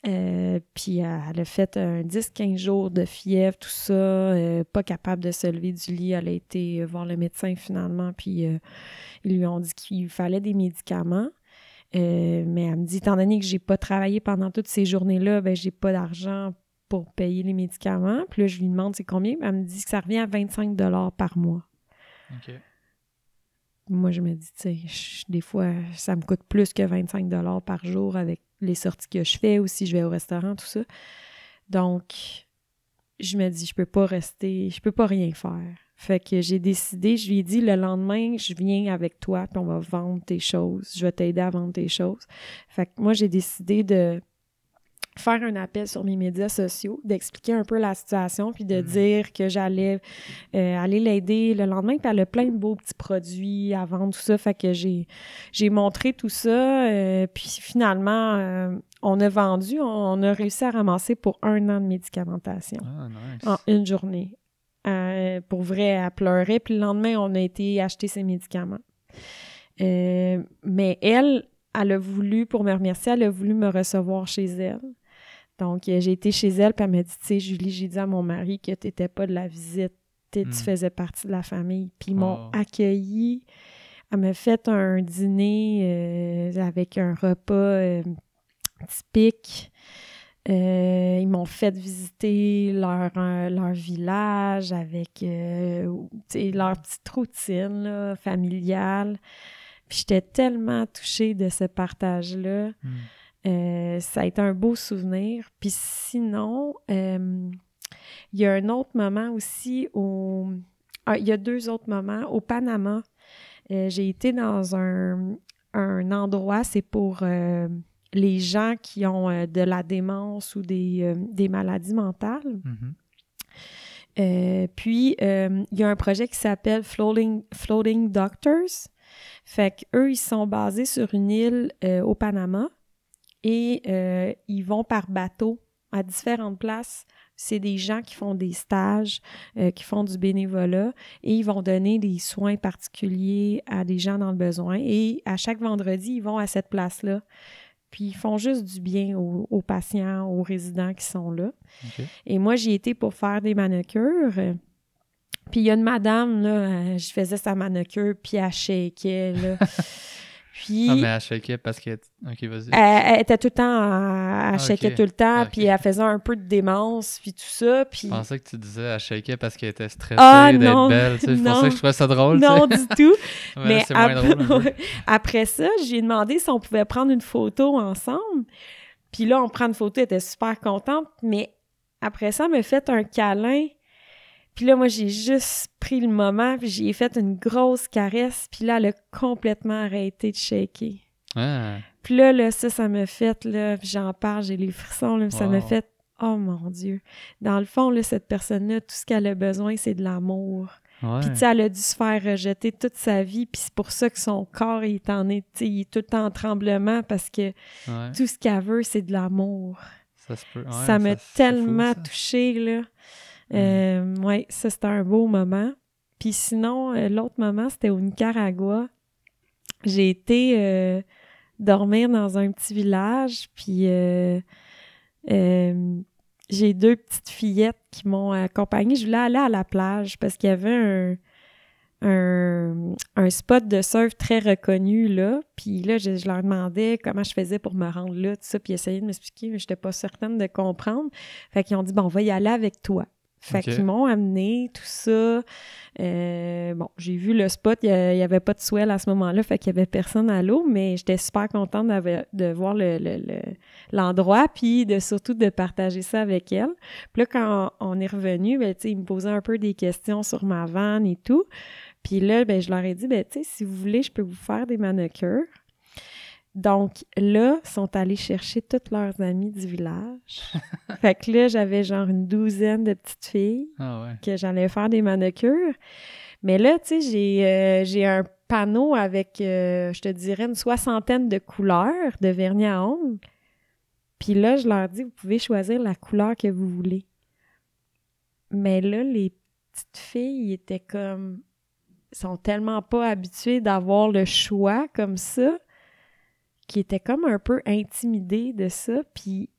Euh, puis elle a fait un 10-15 jours de fièvre, tout ça, pas capable de se lever du lit. Elle a été voir le médecin finalement, puis ils lui ont dit qu'il fallait des médicaments. mais elle me dit, étant donné que j'ai pas travaillé pendant toutes ces journées-là, ben j'ai pas d'argent pour payer les médicaments. Puis là, je lui demande c'est combien? Elle me dit que ça revient à 25 par mois. OK. Moi, je me dis, tu sais, des fois, ça me coûte plus que 25 par jour avec les sorties que je fais ou si je vais au restaurant, tout ça. Donc, je me dis, je peux pas rester, je peux pas rien faire. Fait que j'ai décidé, je lui ai dit le lendemain, je viens avec toi, puis on va vendre tes choses. Je vais t'aider à vendre tes choses. Fait que moi, j'ai décidé de faire un appel sur mes médias sociaux, d'expliquer un peu la situation, puis de mm. dire que j'allais euh, aller l'aider le lendemain. Puis elle a plein de beaux petits produits à vendre, tout ça. Fait que j'ai, j'ai montré tout ça. Euh, puis finalement, euh, on a vendu, on, a réussi à ramasser pour un an de médicamentation ah, en une journée. pour vrai, elle pleurait. Puis le lendemain, on a été acheter ses médicaments. mais elle, elle a voulu, pour me remercier, elle a voulu me recevoir chez elle. Donc, euh, j'ai été chez elle, puis elle m'a dit, tu sais, Julie, j'ai dit à mon mari que tu n'étais pas de la visite, tu hmm. faisais partie de la famille. Puis ils m'ont accueilli. Elle m'a fait un dîner euh, avec un repas euh, typique. ils m'ont fait visiter leur, leur village avec leur petite routine familiale. Puis j'étais tellement touchée de ce partage-là. Hmm. Euh, ça a été un beau souvenir. Puis sinon, euh, il y a un autre moment aussi où... Ah, il y a deux autres moments. Au Panama, euh, j'ai été dans un, endroit, c'est pour les gens qui ont de la démence ou des, maladies mentales. Mm-hmm. puis, il y a un projet qui s'appelle Floating, Floating Doctors. Fait qu'eux, ils sont basés sur une île au Panama et euh, ils vont par bateau à différentes places. C'est des gens qui font des stages, euh, qui font du bénévolat et ils vont donner des soins particuliers à des gens dans le besoin. Et à chaque vendredi, ils vont à cette place-là. Puis ils font juste du bien aux, patients, aux résidents qui sont là. Et moi, j'y étais pour faire des manucures. Puis il y a une madame, là, euh, je faisais sa manucure, puis elle shakeait, là. Puis. Ah, mais elle shakeait parce qu'elle. Elle, était tout le temps. Elle ah, shakeait tout le temps, puis elle faisait un peu de démence, puis tout ça. Puis... Je pensais que tu disais elle shakeait parce qu'elle était stressée ah, d'être belle. Tu sais, je pensais que je trouvais ça drôle. Non, du tout. mais c'est moins drôle. après ça, j'ai demandé si on pouvait prendre une photo ensemble. Puis là, on prend une photo, elle était super contente, mais après ça, elle m'a fait un câlin. Puis là, moi, j'ai juste pris le moment, puis j'ai fait une grosse caresse, puis là, elle a complètement arrêté de shaker. Ah. Puis là, là, ça, ça m'a fait, là, j'en parle, j'ai les frissons, là, ça m'a fait, oh mon Dieu. Dans le fond, là, cette personne-là, tout ce qu'elle a besoin, c'est de l'amour. Puis, tu sais, elle a dû se faire rejeter toute sa vie, puis c'est pour ça que son corps, il est, en, il est tout le temps en tremblement, parce que tout ce qu'elle veut, c'est de l'amour. Ça, m'a tellement touchée, là. Mm. Euh, ouais, ça, c'était un beau moment. Puis sinon, euh, l'autre moment, c'était au Nicaragua. J'ai été euh, dormir dans un petit village, puis j'ai deux petites fillettes qui m'ont accompagnée. Je voulais aller à la plage parce qu'il y avait un, un, un, spot de surf très reconnu là. Puis là, je, leur demandais comment je faisais pour me rendre là, tout ça, puis essayer de m'expliquer, mais je n'étais pas certaine de comprendre. Fait qu'ils ont dit, bon, on va y aller avec toi. Fait qu'ils m'ont amené tout ça. Euh, bon, j'ai vu le spot, il n'y avait pas de swell à ce moment-là, fait qu'il n'y avait personne à l'eau, mais j'étais super contente de voir l'endroit, le, puis de surtout de partager ça avec elle. Puis là, quand on, est revenu, ben, il me posait un peu des questions sur ma vanne et tout. Puis là, ben, je leur ai dit, ben, si vous voulez, je peux vous faire des manucures. Donc là, sont allés chercher toutes leurs amies du village. fait que là, j'avais genre une douzaine de petites filles ah que j'allais faire des manucures. Mais là, tu sais, j'ai, euh, un panneau avec, euh, je te dirais, une soixantaine de couleurs de vernis à ongles. Puis là, je leur dis, vous pouvez choisir la couleur que vous voulez. Mais là, les petites filles étaient comme, sont tellement pas habituées d'avoir le choix comme ça qui étaient comme un peu intimidés de ça, puis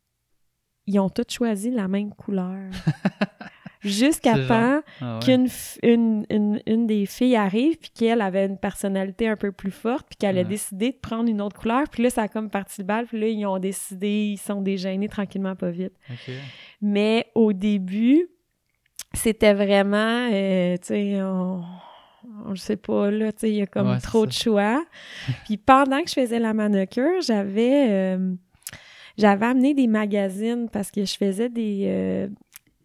ils ont tous choisi la même couleur. Jusqu'à temps ah qu'une une, une, des filles arrive, puis qu'elle avait une personnalité un peu plus forte, puis qu'elle a décidé de prendre une autre couleur, puis là, ça a comme parti le bal, puis là, ils ont décidé, ils sont déjeunés tranquillement, pas vite. Mais au début, c'était vraiment, euh, tu sais, on je sais pas, là, tu sais, il y a comme trop de choix. Puis pendant que je faisais la manucure, j'avais euh, j'avais amené des magazines parce que je faisais des euh,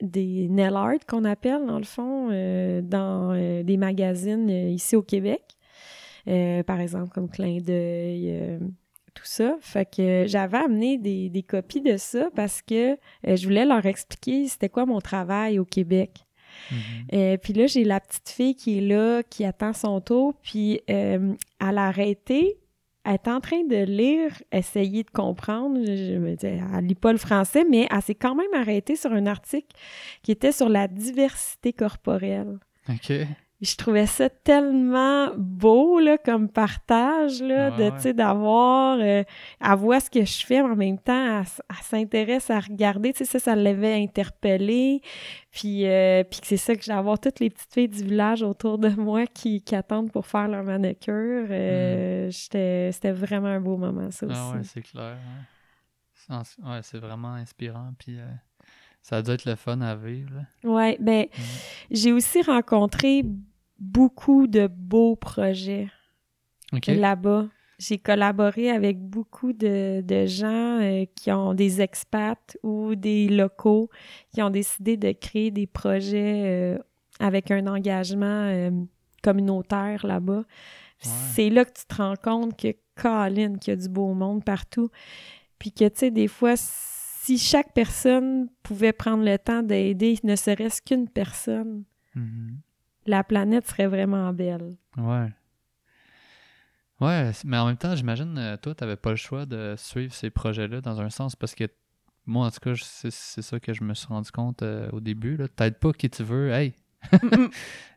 des nail art qu'on appelle dans le fond euh, dans des magazines ici au Québec. par exemple comme Clin d'œil tout ça. Fait que j'avais amené des, des, copies de ça parce que je voulais leur expliquer c'était quoi mon travail au Québec. Euh, puis là, j'ai la petite fille qui est là, qui attend son tour, puis euh, elle a arrêté. Elle est en train de lire, essayer de comprendre. Je, me dis, elle lit pas le français, mais elle s'est quand même arrêtée sur un article qui était sur la diversité corporelle. OK je trouvais ça tellement beau là, comme partage là, de sais d'avoir euh, à voir ce que je fais mais en même temps elle, s'intéresse à regarder tu sais ça ça l'avait interpellé puis euh, puis c'est ça que j'ai avoir toutes les petites filles du village autour de moi qui, qui attendent pour faire leur manucure euh, mm. c'était vraiment un beau moment ça aussi ah ouais c'est clair hein. ouais c'est vraiment inspirant puis ça doit être le fun à vivre. Oui, ben, mm. j'ai aussi rencontré beaucoup de beaux projets là-bas. J'ai collaboré avec beaucoup de, gens euh, qui ont des expats ou des locaux qui ont décidé de créer des projets euh, avec un engagement euh, communautaire là-bas. C'est là que tu te rends compte que Colin, qu'il y a du beau monde partout. Puis que, tu sais, des fois, si chaque personne pouvait prendre le temps d'aider ne serait-ce qu'une personne, mm-hmm. la planète serait vraiment belle. Ouais. Ouais, mais en même temps, j'imagine, euh, toi, tu n'avais pas le choix de suivre ces projets-là dans un sens parce que moi, en tout cas, c'est ça que je me suis rendu compte euh, au début. T'aides pas qui tu veux. Hey,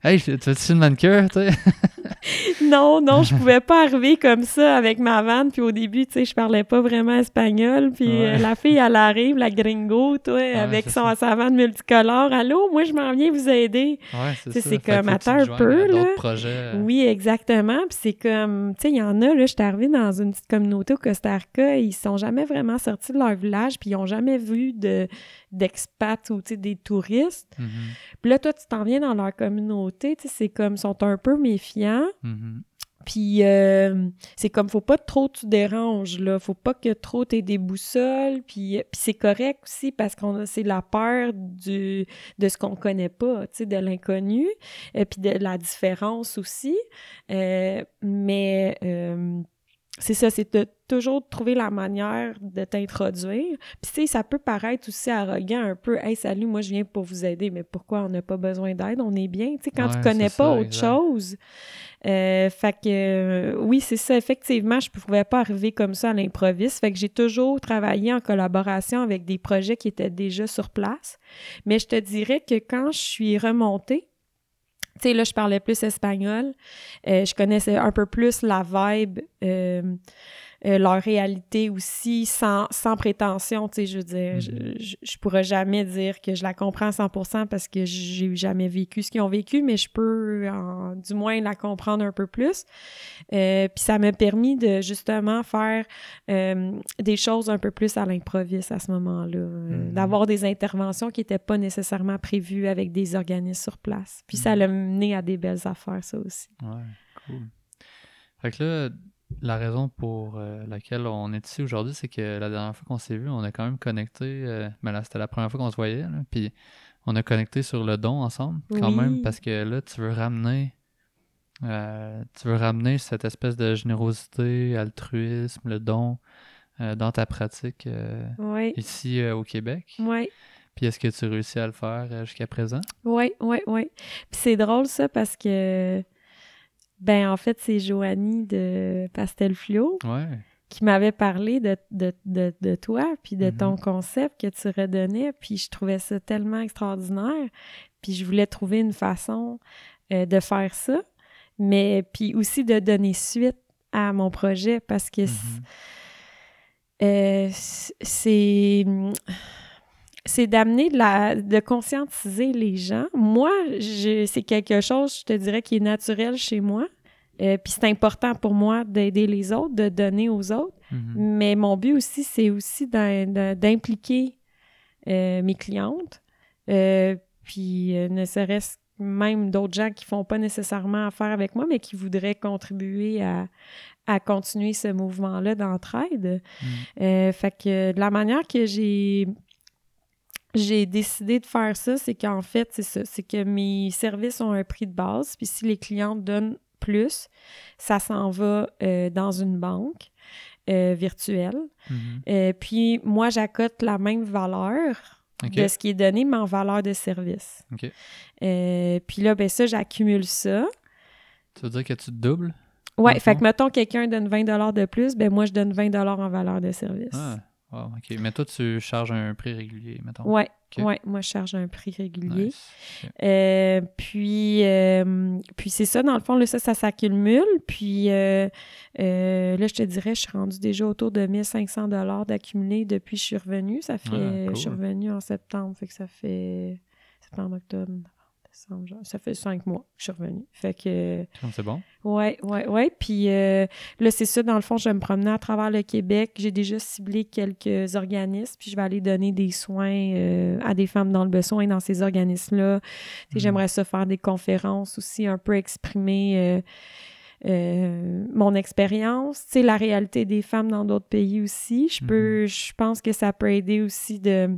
hey, tu fais-tu une manucure, tu sais? non, non, je pouvais pas arriver comme ça avec ma vanne. Puis au début, tu sais, je parlais pas vraiment espagnol. Puis euh, la fille, elle arrive, la gringo, toi, avec son, sa vanne multicolore. Allô, moi, je m'en viens vous aider. Ouais, c'est C'est comme, attends un peu, là. Projets. Oui, exactement. Puis c'est comme, tu sais, il y en a, là, je suis arrivée dans une petite communauté au Costa Rica. Ils sont jamais vraiment sortis de leur village. Puis ils ont jamais vu de d'expats ou des touristes. Mm-hmm. Puis là, toi, tu t'en viens dans leur communauté, c'est comme, ils sont un peu méfiants. Mm-hmm. Puis euh, c'est comme, faut pas trop tu déranges, là. Faut pas que trop t'aies des boussoles. Puis, puis c'est correct aussi parce qu'on c'est la peur du, de ce qu'on connaît pas, tu sais, de l'inconnu. Et puis de la différence aussi. Euh, mais euh, c'est ça, c'est de toujours trouver la manière de t'introduire. Puis, tu sais, ça peut paraître aussi arrogant un peu. Hey, salut, moi, je viens pour vous aider, mais pourquoi on n'a pas besoin d'aide? On est bien. Tu sais, quand tu connais pas autre chose, Euh, fait que oui, c'est ça. Effectivement, je ne pouvais pas arriver comme ça à l'improviste. Fait que j'ai toujours travaillé en collaboration avec des projets qui étaient déjà sur place. Mais je te dirais que quand je suis remontée, tu sais, là, je parlais plus espagnol. Euh, je connaissais un peu plus la vibe. Euh, leur réalité aussi sans, sans prétention, tu sais, je veux dire, je, mm-hmm. je, pourrais jamais dire que je la comprends à 100% parce que j'ai jamais vécu ce qu'ils ont vécu, mais je peux du moins la comprendre un peu plus. Euh, puis ça m'a permis de justement faire euh, des choses un peu plus à l'improviste à ce moment-là, mm-hmm. d'avoir des interventions qui n'étaient pas nécessairement prévues avec des organismes sur place. Puis ça mm-hmm. l'a mené à des belles affaires, ça aussi. Ouais, cool. Fait que là, la raison pour euh, laquelle on est ici aujourd'hui, c'est que la dernière fois qu'on s'est vu, on a quand même connecté. Euh, mais là, c'était la première fois qu'on se voyait. puis on a connecté sur le don ensemble, quand même, parce que là, tu veux ramener. Euh, tu veux ramener cette espèce de générosité, altruisme, le don dans ta pratique ici au Québec. Oui. Puis est-ce que tu réussis à le faire jusqu'à présent? Oui, oui, oui. Puis c'est drôle ça parce que ben, en fait, c'est Joanie de Pastel Fluo qui m'avait parlé de, de, de, toi, puis de ton mm-hmm. concept que tu redonnais, puis je trouvais ça tellement extraordinaire, puis je voulais trouver une façon euh, de faire ça, mais puis aussi de donner suite à mon projet parce que mm-hmm. euh, c'est c'est d'amener de la de conscientiser les gens. Moi, c'est quelque chose, je te dirais, qui est naturel chez moi. Euh, puis c'est important pour moi d'aider les autres, de donner aux autres. Mm-hmm. Mais mon but aussi, c'est aussi d'impliquer euh, mes clientes. Euh, puis ne serait-ce même d'autres gens qui font pas nécessairement affaire avec moi, mais qui voudraient contribuer à, à continuer ce mouvement-là d'entraide. Mm. fait que de la manière que j'ai j'ai décidé de faire ça, c'est qu'en fait, c'est ça, c'est que mes services ont un prix de base, puis si les clients donnent plus, ça s'en va euh, dans une banque euh, virtuelle. Mm-hmm. Euh, puis moi, j'accote la même valeur de ce qui est donné, mais en valeur de service. puis là, ben ça, j'accumule ça. Ça veut dire que tu doubles? Oui, fait que mettons quelqu'un donne 20 de plus, ben moi, je donne 20 en valeur de service. Ah. OK. Mais toi, tu charges un prix régulier, mettons. Oui, ouais, moi, je charge un prix régulier. Euh, puis, euh, puis c'est ça, dans le fond, là, ça, ça s'accumule. Puis euh, là, je te dirais, je suis rendue déjà autour de 1500 d'accumulé depuis que je suis revenue. Ça fait, ah, je suis revenue en septembre, fait que ça fait septembre, octobre, ça fait cinq mois que je suis revenue. Fait que. C'est bon? Oui, oui, oui. Puis euh, là, c'est ça, dans le fond, je vais me promener à travers le Québec. J'ai déjà ciblé quelques organismes, puis je vais aller donner des soins euh, à des femmes dans le besoin dans ces organismes-là. Mm. J'aimerais ça faire des conférences aussi, un peu exprimer. Euh, mon expérience, sais, la réalité des femmes dans d'autres pays aussi. Je peux, mm-hmm. je pense que ça peut aider aussi de,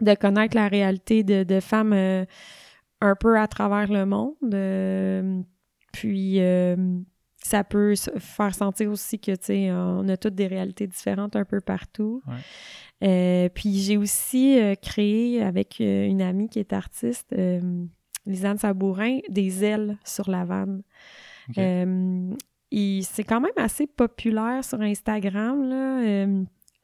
de connaître la réalité de, de femmes un peu à travers le monde. Euh, puis euh, ça peut faire sentir aussi que, tu sais, on a toutes des réalités différentes un peu partout. Euh, puis j'ai aussi créé avec une amie qui est artiste, Lisanne Sabourin, des ailes sur la vanne. c'est quand même assez populaire sur Instagram, là.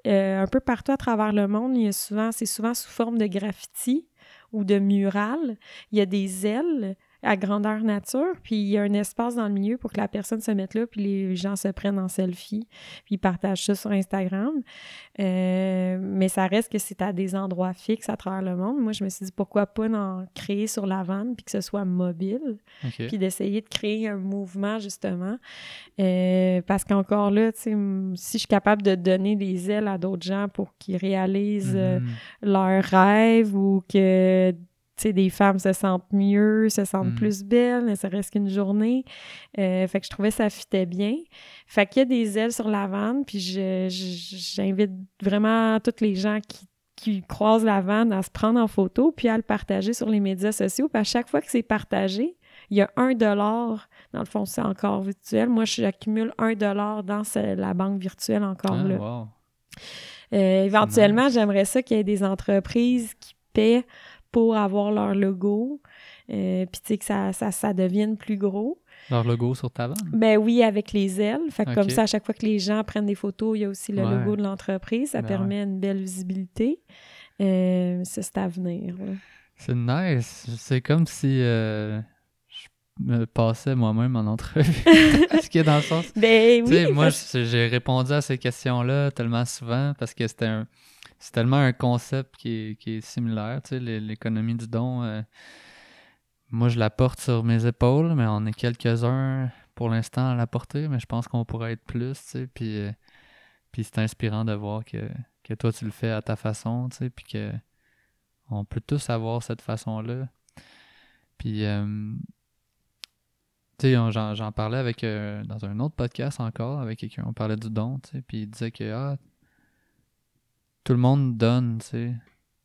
un peu partout à travers le monde, il y a souvent, c'est souvent sous forme de graffiti ou de mural, il y a des ailes à grandeur nature, puis il y a un espace dans le milieu pour que la personne se mette là, puis les gens se prennent en selfie, puis ils partagent ça sur Instagram. Euh, mais ça reste que c'est à des endroits fixes à travers le monde. Moi, je me suis dit pourquoi pas en créer sur la vanne, puis que ce soit mobile, puis d'essayer de créer un mouvement, justement. Euh, parce qu'encore là, si je suis capable de donner des ailes à d'autres gens pour qu'ils réalisent euh, mm-hmm. leurs rêves ou que des femmes se sentent mieux, se sentent mm. plus belles, mais ça reste qu'une journée. Euh, fait que je trouvais que ça fitait bien. Fait qu'il y a des ailes sur la vanne, puis j'invite vraiment toutes les gens qui, croisent la vanne à se prendre en photo, puis à le partager sur les médias sociaux. Puis à chaque fois que c'est partagé, il y a un dollar. Dans le fond, c'est encore virtuel. Moi, j'accumule un dollar dans la banque virtuelle encore ah, là. Euh, éventuellement, j'aimerais ça qu'il y ait des entreprises qui paient pour avoir leur logo, euh, puis tu sais que ça, ça, ça, devienne plus gros. Leur logo sur ta vanne? Ben oui, avec les ailes. Fait que comme ça, à chaque fois que les gens prennent des photos, il y a aussi le logo de l'entreprise. Ça ben permet une belle visibilité. Euh, ça, c'est à venir. C'est nice. C'est comme si euh, je me passais moi-même en entrevue. Ce qui est dans le sens? Ben oui. Moi, j'ai répondu à ces questions-là tellement souvent parce que c'était un. C'est tellement un concept qui est, qui est similaire, tu sais, l'économie du don. Euh, moi, je la porte sur mes épaules, mais on est quelques-uns pour l'instant à la porter, mais je pense qu'on pourrait être plus, tu sais, puis, euh, puis c'est inspirant de voir que, que toi, tu le fais à ta façon, tu sais, puis que on peut tous avoir cette façon-là. Puis, euh, tu sais, j'en parlais avec, dans un autre podcast encore, avec quelqu'un, on parlait du don, tu sais, puis il disait que, ah, tout le monde donne, tu sais,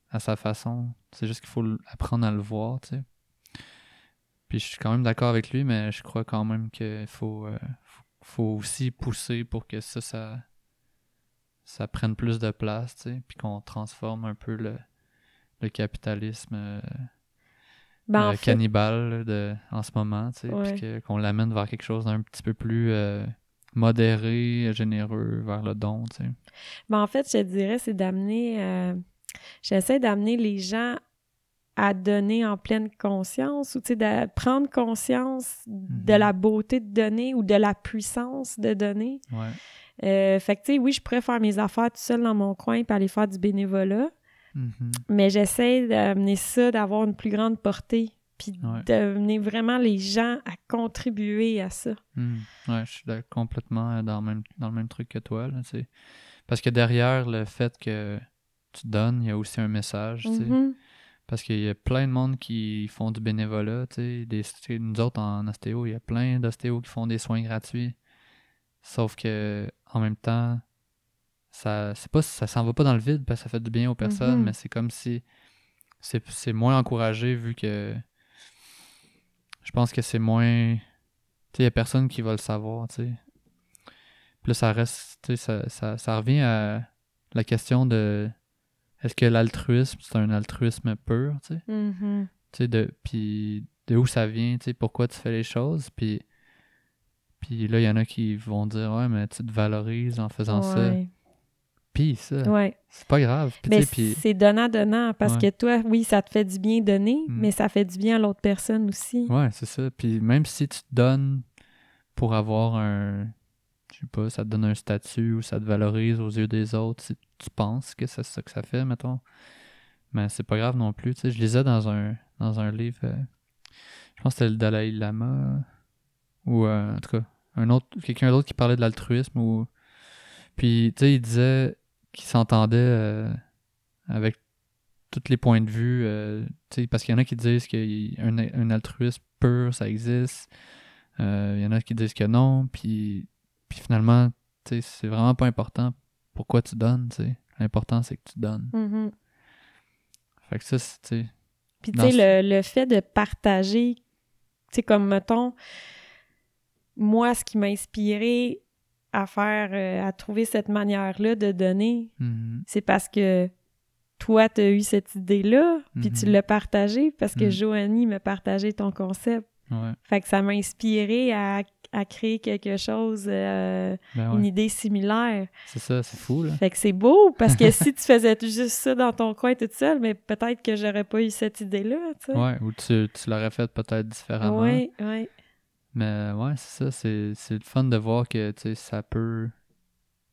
à sa façon. C'est juste qu'il faut apprendre à le voir, tu sais. Puis je suis quand même d'accord avec lui, mais je crois quand même qu'il faut, euh, faut aussi pousser pour que ça, ça, ça prenne plus de place, tu sais, puis qu'on transforme un peu le, le capitalisme euh, ben, euh, cannibale de, en ce moment, tu sais, puis qu'on l'amène vers quelque chose d'un petit peu plus modéré, généreux, vers le don, tu sais. Ben, en fait, je dirais, c'est d'amener... J'essaie d'amener les gens à donner en pleine conscience ou de prendre conscience de mhm. la beauté de donner ou de la puissance de donner. Ouais. Euh, fait que, tu sais, oui, je pourrais faire mes affaires tout seul dans mon coin et aller faire du bénévolat, mhm. mais j'essaie d'amener ça, d'avoir une plus grande portée, puis d'amener vraiment les gens à contribuer à ça. Mhm. Ouais, je suis complètement dans le, même, dans le même truc que toi. Là, Parce que derrière le fait que tu donnes, il y a aussi un message. sais. Parce qu'il y a plein de monde qui font du bénévolat, sais. Nous autres, en ostéo, il y a plein d'ostéos qui font des soins gratuits. Sauf que, en même temps, ça c'est pas ça s'en va pas dans le vide parce que ça fait du bien aux personnes, mm-hmm. mais c'est comme si c'est moins encouragé vu que je pense que c'est moins tu sais il y a personne qui va le savoir tu sais puis là ça reste tu sais ça, ça, ça revient à la question de est-ce que l'altruisme, c'est un altruisme pur, tu sais? Mm-hmm. Tu sais, de, puis de où ça vient, tu sais, pourquoi tu fais les choses, puis, puis là, il y en a qui vont dire, ouais, mais tu te valorises en faisant ça. Ça, ouais. c'est pas grave. mais c'est donnant-donnant, parce que toi, oui, ça te fait du bien donner, mm. mais ça fait du bien à l'autre personne aussi. Ouais, c'est ça. Puis même si tu te donnes pour avoir un, je sais pas, ça te donne un statut ou ça te valorise aux yeux des autres, si tu penses que c'est ça que ça fait, mettons. Mais c'est pas grave non plus. Tu sais, je lisais dans un, dans un livre, euh, je pense que c'était le Dalai Lama, ou euh, en tout cas, un autre, quelqu'un d'autre qui parlait de l'altruisme, ou. Puis, tu sais, il disait qu'il s'entendait euh, avec tous les points de vue, tu sais, parce qu'il y en a qui disent qu'un un altruisme pur, ça existe. Il y en a qui disent que non, puis puis finalement, c'est vraiment pas important pourquoi tu donnes, tu L'important, c'est que tu donnes. Mm-hmm. Fait que ça, c'est, Puis tu sais, le, fait de partager, tu sais, comme mettons, moi, ce qui m'a inspiré à faire, euh, à trouver cette manière-là de donner, mm-hmm. c'est parce que toi, tu as eu cette idée-là, puis tu mm-hmm. l'as partagée parce que Joanie m'a partagé ton concept. Fait que ça m'a inspiré à à créer quelque chose, euh, ben une idée similaire. C'est ça, c'est fou, là. Fait que c'est beau, parce que si tu faisais juste ça dans ton coin toute seule, mais peut-être que j'aurais pas eu cette idée-là, tu sais. Ouais, ou tu, tu l'aurais fait peut-être différemment. Oui, oui. Mais ouais, c'est ça, c'est, c'est le fun de voir que, ça peut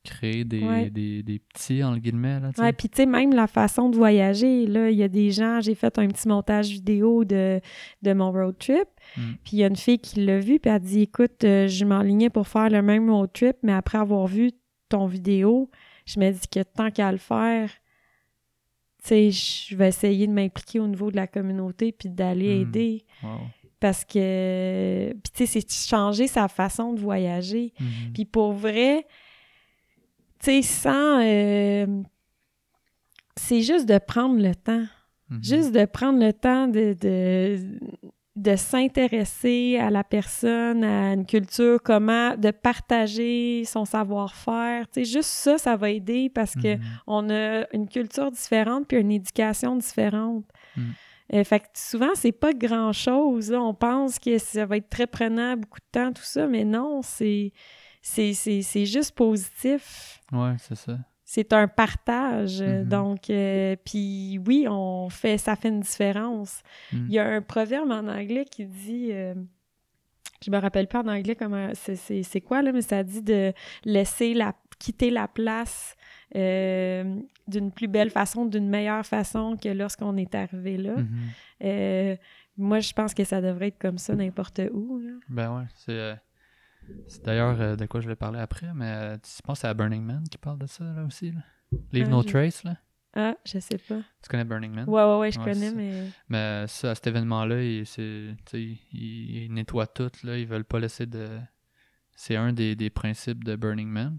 créer des, des, des, petits, en guillemets. Là, ouais, puis tu sais, même la façon de voyager, là, il y a des gens, j'ai fait un petit montage vidéo de, de mon road trip, mm. puis il y a une fille qui l'a vu, puis elle a dit, écoute, euh, je m'enlignais pour faire le même road trip, mais après avoir vu ton vidéo, je me dis que tant qu'à le faire, tu sais, je vais essayer de m'impliquer au niveau de la communauté, puis d'aller mm. aider. Parce que, puis tu sais, c'est changer sa façon de voyager. Mm-hmm. Puis pour vrai, tu sais, sans. Euh, c'est juste de prendre le temps. Mhm. Juste de prendre le temps de, de, s'intéresser à la personne, à une culture, comment, de partager son savoir-faire. Tu sais, juste ça, ça va aider parce que mhm. on a une culture différente puis une éducation différente. Mhm. Euh, fait que souvent, c'est pas grand-chose. On pense que ça va être très prenant, beaucoup de temps, tout ça, mais non, c'est c'est juste positif. Ouais, c'est ça. C'est un partage. Mm-hmm. Donc, euh, puis oui, on fait, ça fait une différence. Mm. Il y a un proverbe en anglais qui dit, euh, je me rappelle pas en anglais comment, c'est quoi là, mais ça dit de laisser la, quitter la place euh, d'une plus belle façon, d'une meilleure façon que lorsqu'on est arrivé là. Mm-hmm. moi, je pense que ça devrait être comme ça n'importe où. Ben ouais, c'est c'est d'ailleurs euh, de quoi je vais parler après, mais euh, tu penses à Burning Man qui parle de ça là aussi. Là? Leave No Trace, là? Ah, je sais pas. Tu connais Burning Man? Ouais, ouais, ouais, je connais, mais. Mais ça, à cet événement-là, ils, ils, nettoient tout, là. Ils veulent pas laisser de. C'est un des, des, principes de Burning Man.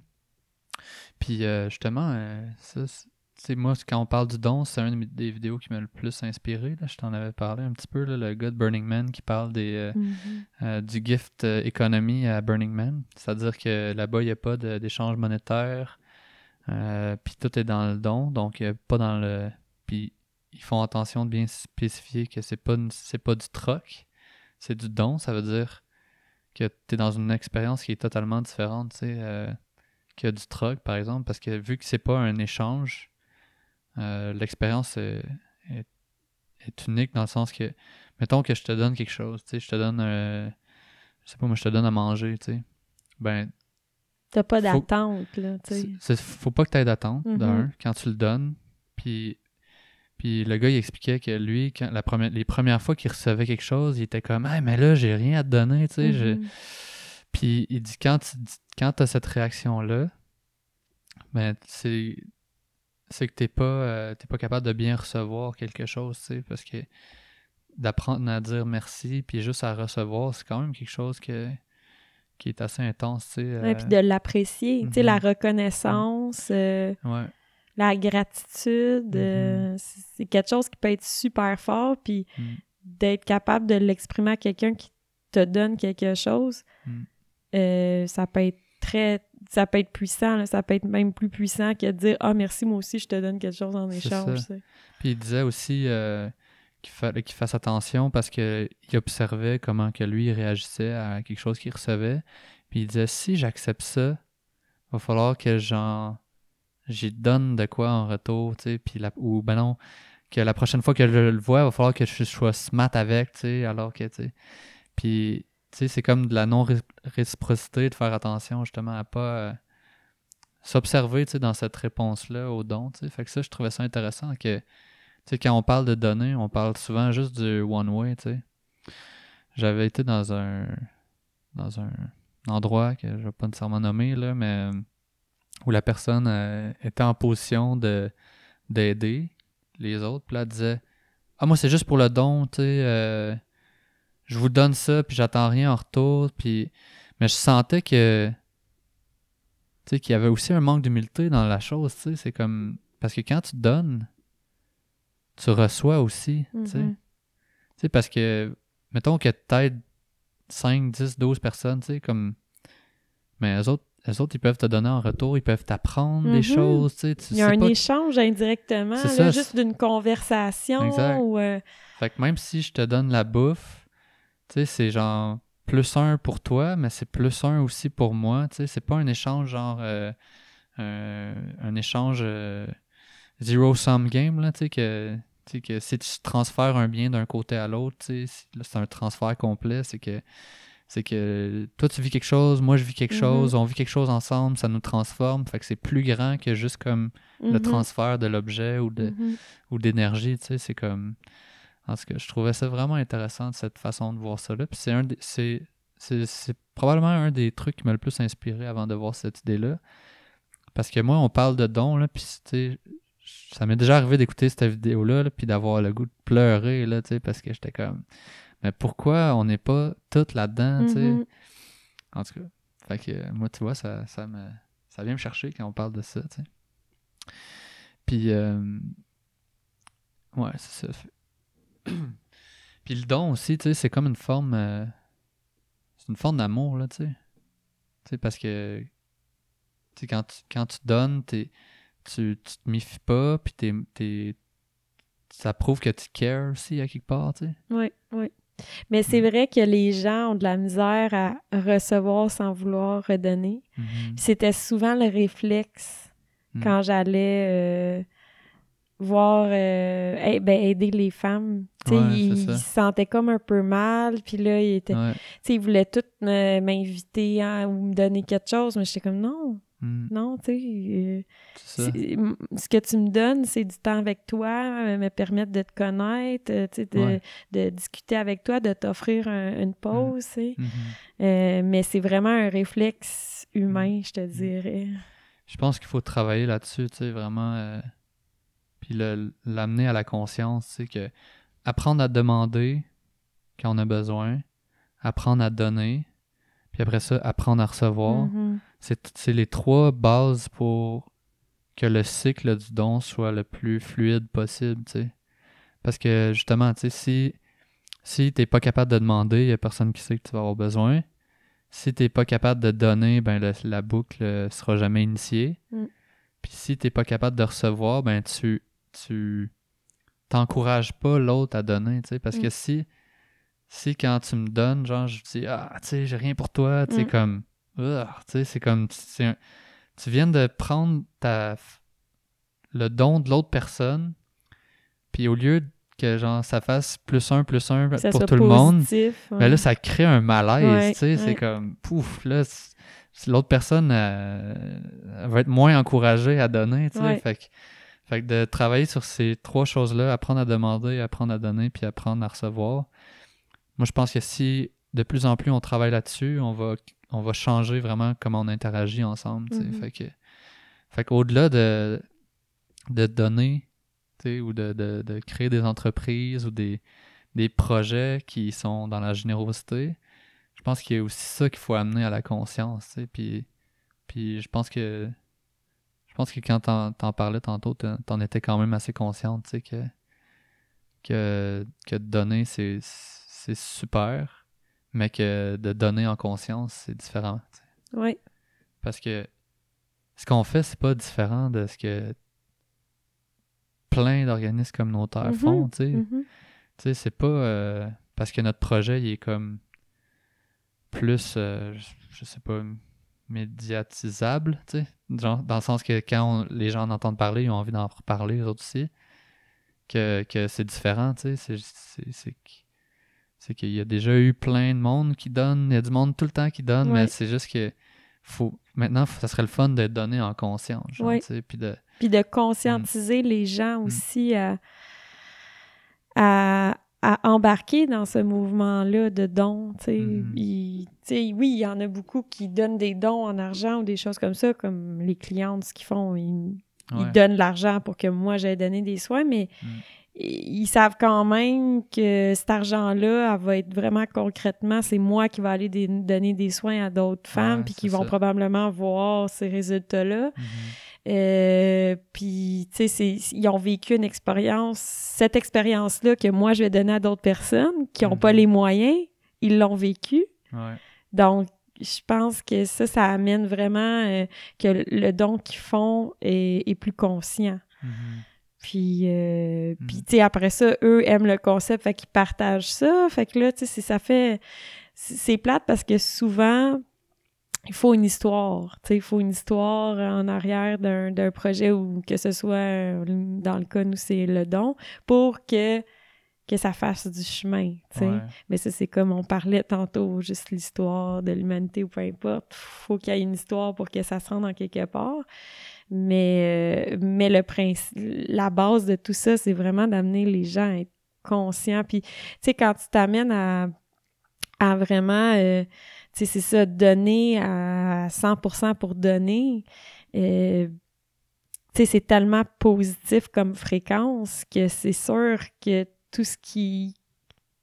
Puis, euh, justement, ça, sais, moi, quand on parle du don, c'est une des vidéos qui m'a le plus inspiré. Là. Je t'en avais parlé un petit peu, là, le gars de Burning Man qui parle des, euh, mm-hmm. euh, du gift euh, economy à Burning Man. C'est-à-dire que là-bas, il n'y a pas d'échange monétaire. puis tout est dans le don, donc pas dans le. Puis ils font attention de bien spécifier que c'est pas, c'est pas du troc, c'est du don. Ça veut dire que tu es dans une expérience qui est totalement différente, tu sais, que du troc, par exemple, parce que vu que c'est pas un échange, euh, l'expérience est, unique dans le sens que, mettons que je te donne quelque chose, tu sais, je te donne, euh, je sais pas, moi, je te donne à manger, tu sais, ben... T'as pas d'attente, là, tu sais. Faut pas que t'aies d'attente, mm-hmm. d'un, quand tu le donnes, puis... Puis le gars, il expliquait que lui, quand la première, les premières fois qu'il recevait quelque chose, il était comme hey, mais là, j'ai rien à te donner, tu sais. Puis il dit quand tu quand as cette réaction-là, ben, c'est c'est que t'es pas, euh, pas capable de bien recevoir quelque chose, tu sais, parce que d'apprendre à dire merci, puis juste à recevoir, c'est quand même quelque chose que, qui est assez intense, tu sais. Euh... puis de l'apprécier, tu sais, la mhm. reconnaissance, euh, la gratitude, mhm. c'est quelque chose qui peut être super fort, puis mhm. d'être capable de l'exprimer à quelqu'un qui te donne quelque chose, ça peut être très ça peut être puissant, ça peut être même plus puissant que de dire Ah, merci, moi aussi, je te donne quelque chose en échange. Puis il disait aussi euh, qu'il fallait qu'il fasse attention parce qu'il observait comment que lui réagissait à quelque chose qu'il recevait. Puis il disait Si j'accepte ça, il va falloir que j'en j'y donne de quoi en retour, tu sais, puis ou ben non, que la prochaine fois que je le vois, il va falloir que je sois smart avec, tu sais, alors que, tu sais. Puis c'est comme de la non-réciprocité, de faire attention justement à pas euh, s'observer dans cette réponse-là au don. Fait que ça, je trouvais ça intéressant que quand on parle de donner, on parle souvent juste du one-way. J'avais été dans un dans un endroit que je vais pas nécessairement nommer, là, mais où la personne euh, était en position de d'aider les autres. Puis là, elle disait Ah, moi, c'est juste pour le don, tu sais. Euh, je vous donne ça, puis j'attends rien en retour. Puis... Mais je sentais que. Tu sais, qu'il y avait aussi un manque d'humilité dans la chose, tu sais. C'est comme. Parce que quand tu donnes, tu reçois aussi, tu sais. Mm-hmm. Tu sais, parce que. Mettons que peut-être 5, 10, 12 personnes, tu sais, comme. Mais eux autres, les autres, ils peuvent te donner en retour, ils peuvent t'apprendre des mm-hmm. choses. Tu sais, Il y a un échange indirectement, juste d'une conversation. Exact. Euh, fait que même si je te donne la bouffe, tu sais, c'est genre plus un pour toi, mais c'est plus un aussi pour moi. Tu sais, c'est pas un échange genre euh, un, échange euh, zero sum game là, tu sais que que si tu transfères un bien d'un côté à l'autre, c'est un transfert complet, c'est que c'est que toi tu vis quelque chose, moi je vis quelque mm-hmm. chose, on vit quelque chose ensemble, ça nous transforme, fait que c'est plus grand que juste comme le mm-hmm. transfert de l'objet ou de mm-hmm. ou d'énergie, tu sais, c'est comme en tout cas, je trouvais ça vraiment intéressant, cette façon de voir ça là. Puis c'est un c'est, c'est, probablement un des trucs qui m'a le plus inspiré avant de voir cette idée-là. Parce que moi, on parle de dons, là, puis ça m'est déjà arrivé d'écouter cette vidéo-là, puis d'avoir le goût de pleurer, là, parce que j'étais comme, mais pourquoi on n'est pas toutes là-dedans, tu sais? Mm-hmm. En tout cas, fait que moi, tu vois, ça, ça, me, ça vient me chercher quand on parle de ça, tu sais. Puis, euh, ouais, c'est ça. Puis le don aussi, tu sais, c'est comme une forme. Euh, c'est une forme d'amour, là, tu sais. Tu sais, parce que. Tu sais, quand tu, quand tu donnes, tu, tu te méfies pas, puis t'es, ça prouve que tu cares aussi à quelque part, tu sais. Oui, oui. Mais c'est mm. vrai que les gens ont de la misère à recevoir sans vouloir redonner. Mm-hmm. C'était souvent le réflexe mm. quand j'allais euh, voir euh, ben, aider les femmes. ils, se sentaient comme un peu mal, puis là, ils, étaient, ils voulaient toutes m'inviter ou me donner quelque chose, mais j'étais comme non, Mm. Non, tu sais, euh, ce que tu me donnes, c'est du temps avec toi, euh, me permettre de te connaître, sais, de, discuter avec toi, de t'offrir une mm. pause. Mm-hmm. mais c'est vraiment un réflexe humain, je te dirais. Je pense qu'il faut travailler là-dessus, tu sais, vraiment. Puis l'amener à la conscience, tu sais, que apprendre à demander quand on a besoin, apprendre à donner, puis après ça, apprendre à recevoir. Mm-hmm. C'est les trois bases pour que le cycle du don soit le plus fluide possible, tu sais. Parce que justement, tu sais, si, si t'es pas capable de demander, il y a personne qui sait que tu vas avoir besoin. Si t'es pas capable de donner, ben la boucle sera jamais initiée. Mm. Puis si t'es pas capable de recevoir, ben tu tu t'encourages pas l'autre à donner, tu sais. Parce que mm. si si quand tu me donnes, genre je dis ah tu sais j'ai rien pour toi, tu sais mm. comme c'est comme tu viens de prendre ta le don de l'autre personne, puis au lieu que genre ça fasse plus un plus un pour tout le monde, ben là ça crée un malaise, c'est comme pouf là l'autre personne va être moins encouragée à donner, tu sais, fait que fait que de travailler sur ces trois choses-là, apprendre à demander, apprendre à donner, puis apprendre à recevoir. Moi, je pense que si de plus en plus on travaille là-dessus, on va on va changer vraiment comment on interagit ensemble. Mm-hmm. Fait que, fait qu'au-delà de, de donner ou de, créer des entreprises ou des, des projets qui sont dans la générosité, je pense qu'il y a aussi ça qu'il faut amener à la conscience. Puis, puis je pense que je pense que quand t'en, t'en parlais tantôt, t'en étais quand même assez consciente que, que, que donner, c'est, c'est super mais que de donner en conscience, c'est différent. Oui. Parce que ce qu'on fait, c'est pas différent de ce que plein d'organismes communautaires mm-hmm. font, tu sais. Mm-hmm. Tu sais, c'est pas euh, parce que notre projet, il est comme plus, euh, je sais pas, médiatisable, tu sais. dans le sens que quand les gens en entendent parler, ils ont envie d'en reparler, eux autres aussi. Que, que c'est différent, tu sais. C'est qu'il y a déjà eu plein de monde qui donne, il y a du monde tout le temps qui donne, mais c'est juste que faut maintenant, ça serait le fun de donner en conscience. puis, de... puis de conscientiser mm. les gens mm. aussi à, à, embarquer dans ce mouvement-là de dons. Mm. oui, il y en a beaucoup qui donnent des dons en argent ou des choses comme ça, comme les clientes, ce qu'ils font, ils, ils donnent l'argent pour que moi j'aille donner des soins, mais ils savent quand même que cet argent-là, va être vraiment concrètement, c'est moi qui vais aller donner des soins à d'autres femmes, puis qui vont probablement voir ces résultats-là. Mm-hmm. Euh, puis, tu sais, ils ont vécu une expérience, cette expérience-là que moi, je vais donner à d'autres personnes qui n'ont pas mm-hmm. les moyens, ils l'ont vécu. Donc, je pense que ça, ça amène vraiment euh, que le don qu'ils font est, plus conscient. Mm-hmm. Puis, euh, puis mm. tu sais, après ça, eux aiment le concept, fait qu'ils partagent ça. Fait que là, tu sais, ça fait... C'est plate parce que souvent, il faut une histoire. Tu sais, il faut une histoire en arrière d'un projet ou que ce soit, dans le cas, nous, c'est le don, pour que que ça fasse du chemin, tu sais. Mais ça, c'est comme on parlait tantôt, juste l'histoire de l'humanité ou peu importe. faut qu'il y ait une histoire pour que ça se rende en quelque part. Mais, euh, mais le principe, la base de tout ça, c'est vraiment d'amener les gens à être conscients. Puis, tu sais, quand tu t'amènes à, à vraiment, euh, sais, c'est ça, donner à 100% pour donner, euh, tu sais, c'est tellement positif comme fréquence que c'est sûr que tout ce qui,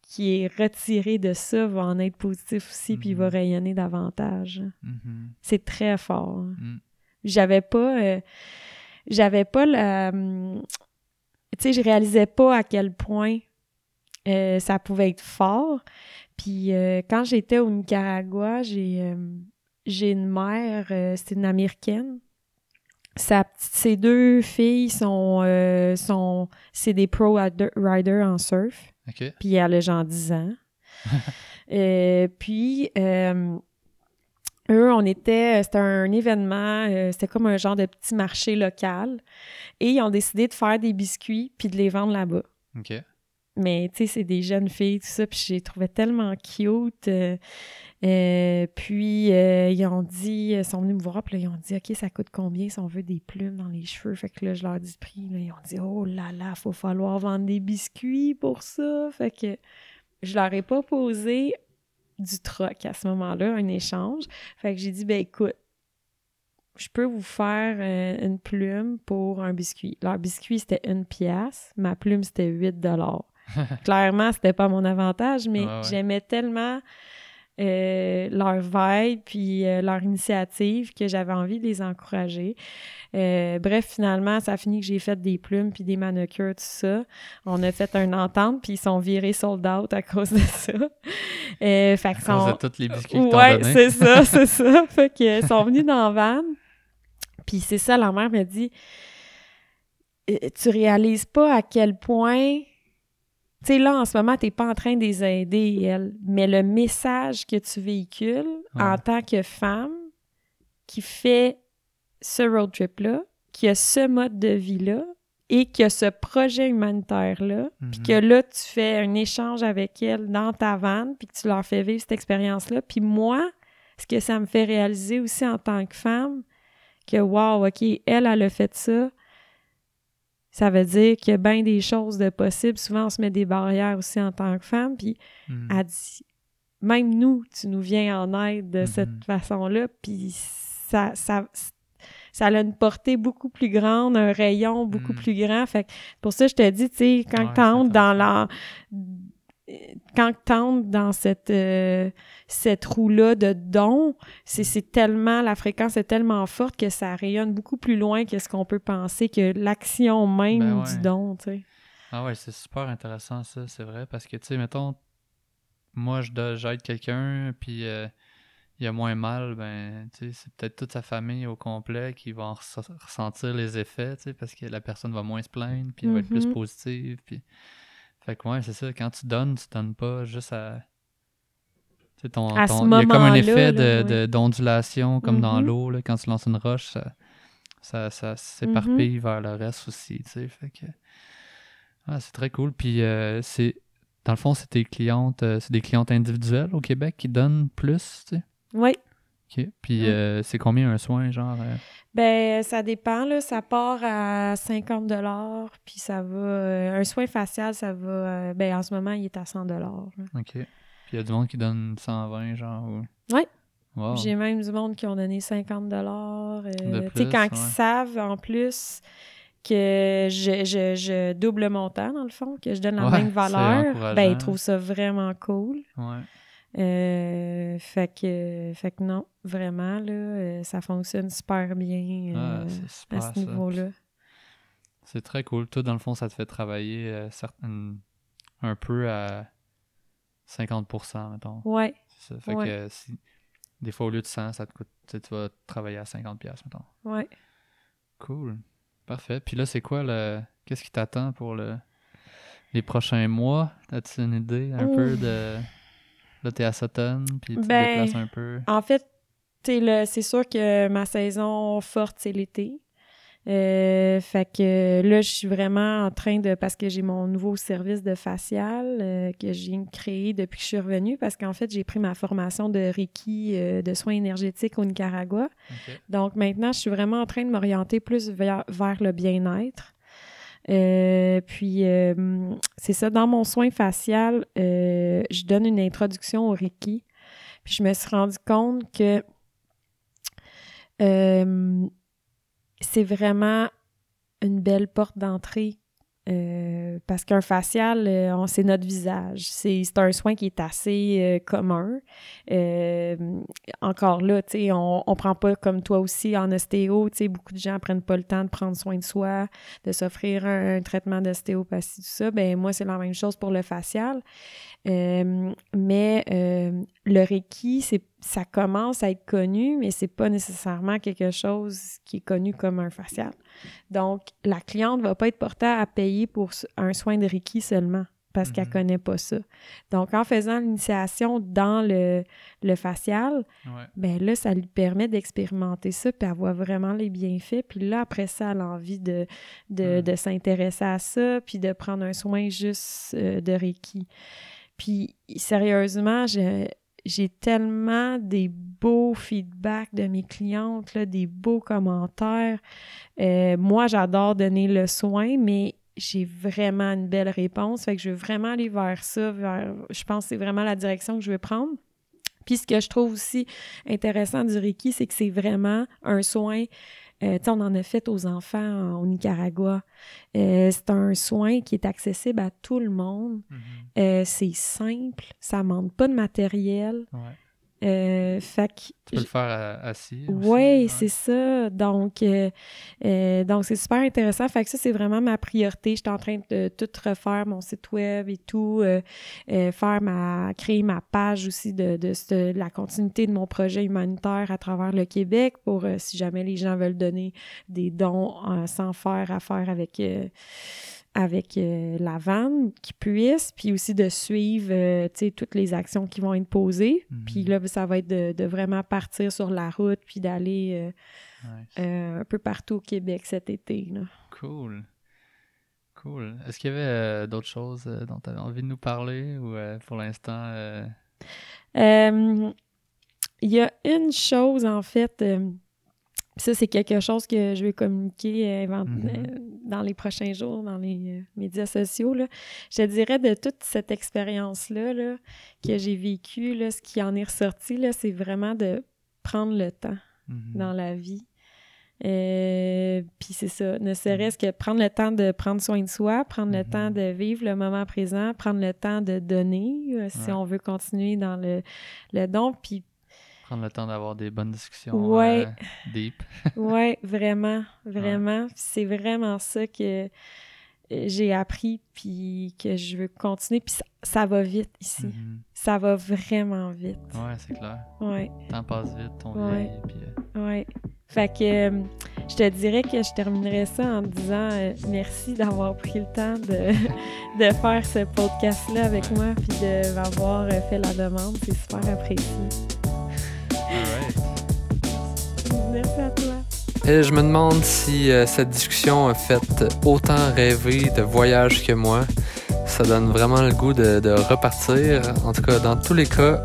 qui est retiré de ça va en être positif aussi, puis va mm-hmm. rayonner davantage. Mm-hmm. C'est très fort. Mm. J'avais pas. Euh, j'avais pas la. Hum, tu sais, je réalisais pas à quel point euh, ça pouvait être fort. Puis euh, quand j'étais au Nicaragua, j'ai j'ai une mère, c'est une américaine. sa, ses deux filles sont, euh, sont c'est des pro riders en surf. Puis elle a genre 10 ans. euh, puis euh, eux, on était, c'était un événement, euh, c'était comme un genre de petit marché local. Et ils ont décidé de faire des biscuits puis de les vendre là-bas. OK. Mais tu sais, c'est des jeunes filles, tout ça, puis j'ai trouvé tellement cute. Euh, euh, puis ils ont dit, ils sont venus me voir, puis là, ils ont dit, OK, ça coûte combien si on veut des plumes dans les cheveux? Fait que là, je leur dis le prix. Ils ont dit, oh là là, faut falloir vendre des biscuits pour ça. Fait que je leur ai pas posé du troc à ce moment-là, un échange. Fait que j'ai dit, ben écoute, je peux vous faire euh, une plume pour un biscuit. Leur biscuit, c'était une pièce. Ma plume, c'était 8 dollars. Clairement, c'était pas mon avantage, mais j'aimais tellement euh, leur vibe puis euh, leur initiative que j'avais envie de les encourager. Euh, bref, finalement, ça a fini que j'ai fait des plumes puis des manucures, tout ça. On a fait une entente puis ils sont virés sold out à cause de ça. fait à cause de tous les biscuits Ouais, c'est ça, c'est ça. Fait qu'ils sont venus dans la van. Puis c'est ça, la mère m'a dit tu réalises pas à quel point tu sais, là, en ce moment, tu n'es pas en train de les aider, elle. Mais le message que tu véhicules en tant que femme qui fait ce road trip-là, qui a ce mode de vie-là et qui a ce projet humanitaire-là, puis mhm. que là, tu fais un échange avec elle dans ta vanne, puis que tu leur fais vivre cette expérience-là. Puis moi, ce que ça me fait réaliser aussi en tant que femme, que wow, OK, elle, elle a fait ça, ça veut dire qu'il y a bien des choses de possibles. Souvent, on se met des barrières aussi en tant que femme. Puis, hmm. elle dit, même nous, tu nous viens en aide de cette hmm. façon-là. Puis, ça, ça, ça a une portée beaucoup plus grande, un rayon beaucoup hmm. plus grand. Fait que pour ça, je te dis, tu sais, quand tu entres dans la quand tu entres dans cette, euh, cette roue-là de dons, c'est tellement, la fréquence est tellement forte que ça rayonne beaucoup plus loin que ce qu'on peut penser, que l'action même ben du don, tu sais. Ah ouais, c'est super intéressant ça, c'est vrai, parce que, tu sais, mettons, moi, j'aide quelqu'un, puis euh, il y a moins mal, ben, tu sais, c'est peut-être toute sa famille au complet qui va ressentir les effets, tu sais, parce que la personne va moins se plaindre, puis elle va être plus mm-hmm. positive, puis... Fait que ouais, c'est ça. Quand tu donnes, tu donnes pas juste à. Tu ton, il y a comme un effet de, d'ondulation, comme dans mm-hmm. l'eau. Là, quand tu lances une roche, ça, ça, ça s'éparpille mm-hmm. vers le reste aussi. Tu sais, fait que. C'est très cool. Puis euh, c'est. Dans le fond, c'est tes clientes, euh, c'est des clientes individuelles au Québec qui donnent plus, tu sais? Oui. OK. Puis euh, c'est combien un soin, genre? Ben, ça dépend, là. Ça part à 50 puis ça va... Euh, un soin facial, ça va... Euh, ben, en ce moment, il est à 100 OK. Puis il y a du monde qui donne 120, genre... Oui. J'ai même du monde qui ont donné 50 euh, Tu sais, quand ils savent, en plus, que je, je, je, double mon temps, dans le fond, que je donne la même valeur, ben, ils trouvent ça vraiment cool. Ouais. Euh, fait que fait que non, vraiment là, euh, ça fonctionne super bien ah, euh, à ce niveau-là. C'est très cool. Toi, dans le fond, ça te fait travailler un peu à 50%, mettons. Ouais. Ça fait que si, des fois, au lieu de 100, ça te coûte, tu vas travailler à 50$, mettons. Ouais. Cool. Parfait. Puis là, c'est quoi le. Qu'est-ce qui t'attend pour le... les prochains mois? As-tu une idée un peu de. Là, t'es à Sutton, puis tu te ben, déplaces un peu. En fait, c'est sûr que ma saison forte, c'est l'été. Euh, fait que là, je suis vraiment en train de, parce que j'ai mon nouveau service de facial euh, que j'ai créé depuis que je suis revenue, parce qu'en fait, j'ai pris ma formation de Reiki euh, de soins énergétiques au Nicaragua. Donc maintenant, je suis vraiment en train de m'orienter plus vers, vers le bien-être. Euh, puis, euh, c'est ça, dans mon soin facial, euh, je donne une introduction au Reiki. Puis, je me suis rendu compte que c'est vraiment une belle porte d'entrée euh, parce qu'un facial, euh, c'est notre visage. C'est un soin qui est assez euh, commun. encore là, on ne prend pas comme toi aussi en ostéo. Beaucoup de gens prennent pas le temps de prendre soin de soi, de s'offrir un, traitement d'ostéopathie, tout ça. Ben, moi, c'est la même chose pour le facial. Mais le Reiki, ça commence à être connu, mais c'est pas nécessairement quelque chose qui est connu comme un facial. Donc, la cliente va pas être portée à payer pour un soin de Reiki seulement parce qu'elle mm-hmm. connaît pas ça. Donc, en faisant l'initiation dans le, le facial, ben là, ça lui permet d'expérimenter ça, puis avoir vraiment les bienfaits. Puis là, après ça, elle a envie de, de, mm. de s'intéresser à ça, puis de prendre un soin juste euh, de Reiki. Puis, sérieusement, j'ai tellement des beaux feedbacks de mes clientes, des beaux commentaires. Euh, moi, j'adore donner le soin, mais j'ai vraiment une belle réponse. Fait que je veux vraiment aller vers ça. je pense que c'est vraiment la direction que je veux prendre. Puis ce que je trouve aussi intéressant du Reiki, c'est que c'est vraiment un soin. Euh, on en a fait aux enfants au Nicaragua. Euh, c'est un soin qui est accessible à tout le monde. Mm-hmm. Euh, c'est simple, ça ne demande pas de matériel. Euh, fait tu peux le faire assis. Oui, c'est ça. Donc, euh, euh, donc c'est super intéressant. Fait que ça, c'est vraiment ma priorité. J'étais en train de tout refaire, mon site web et tout, faire ma, créer ma page aussi de, de, la continuité de mon projet humanitaire à travers le Québec pour si jamais les gens veulent donner des dons sans faire affaire avec avec euh, la vanne qui puisse, puis aussi de suivre euh, toutes les actions qui vont être posées. Mhm. Puis là, ça va être de, vraiment partir sur la route, puis d'aller euh, un peu partout au Québec cet été. Là. Cool. Cool. Est-ce qu'il y avait d'autres choses dont tu avais envie de nous parler ou pour l'instant? Il y a une chose, en fait ça, c'est quelque chose que je vais communiquer euh, mm-hmm. euh, dans les prochains jours, dans les euh, médias sociaux. Là. Je dirais de toute cette expérience-là là, que j'ai vécue, ce qui en est ressorti, c'est vraiment de prendre le temps mm-hmm. dans la vie. Puis c'est ça, ne serait-ce que prendre le temps de prendre soin de soi, prendre le temps de vivre le moment présent, prendre le temps de donner si on veut continuer dans le, le don, puis Prendre le temps d'avoir des bonnes discussions ouais. Euh, deep. oui, vraiment, vraiment. C'est vraiment ça que euh, j'ai appris, puis que je veux continuer. Puis ça, va vite ici. Mm-hmm. Ça va vraiment vite. Oui, c'est clair. Ouais. Le temps passe vite, on ouais. puis... Euh, ouais. Fait que je te dirais que je terminerais ça en disant merci d'avoir pris le temps de, de faire ce podcast-là avec moi, puis de m'avoir fait la demande. C'est super apprécié. Et je me demande si euh, cette discussion a fait autant rêver de voyage que moi. Ça donne vraiment le goût de, repartir. En tout cas, dans tous les cas,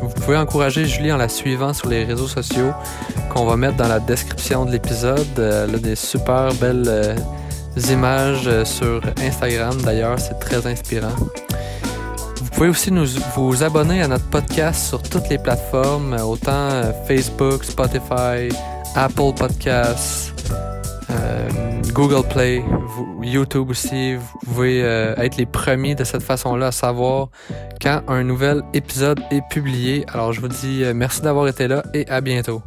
vous pouvez encourager Julie en la suivant sur les réseaux sociaux qu'on va mettre dans la description de l'épisode. Euh, elle a des super belles euh, images sur Instagram. D'ailleurs, c'est très inspirant. Vous pouvez aussi nous, vous abonner à notre podcast sur toutes les plateformes, autant euh, Facebook, Spotify, Apple Podcasts, euh, Google Play, YouTube aussi. Vous pouvez euh, être les premiers de cette façon-là à savoir quand un nouvel épisode est publié. Alors je vous dis merci d'avoir été là et à bientôt.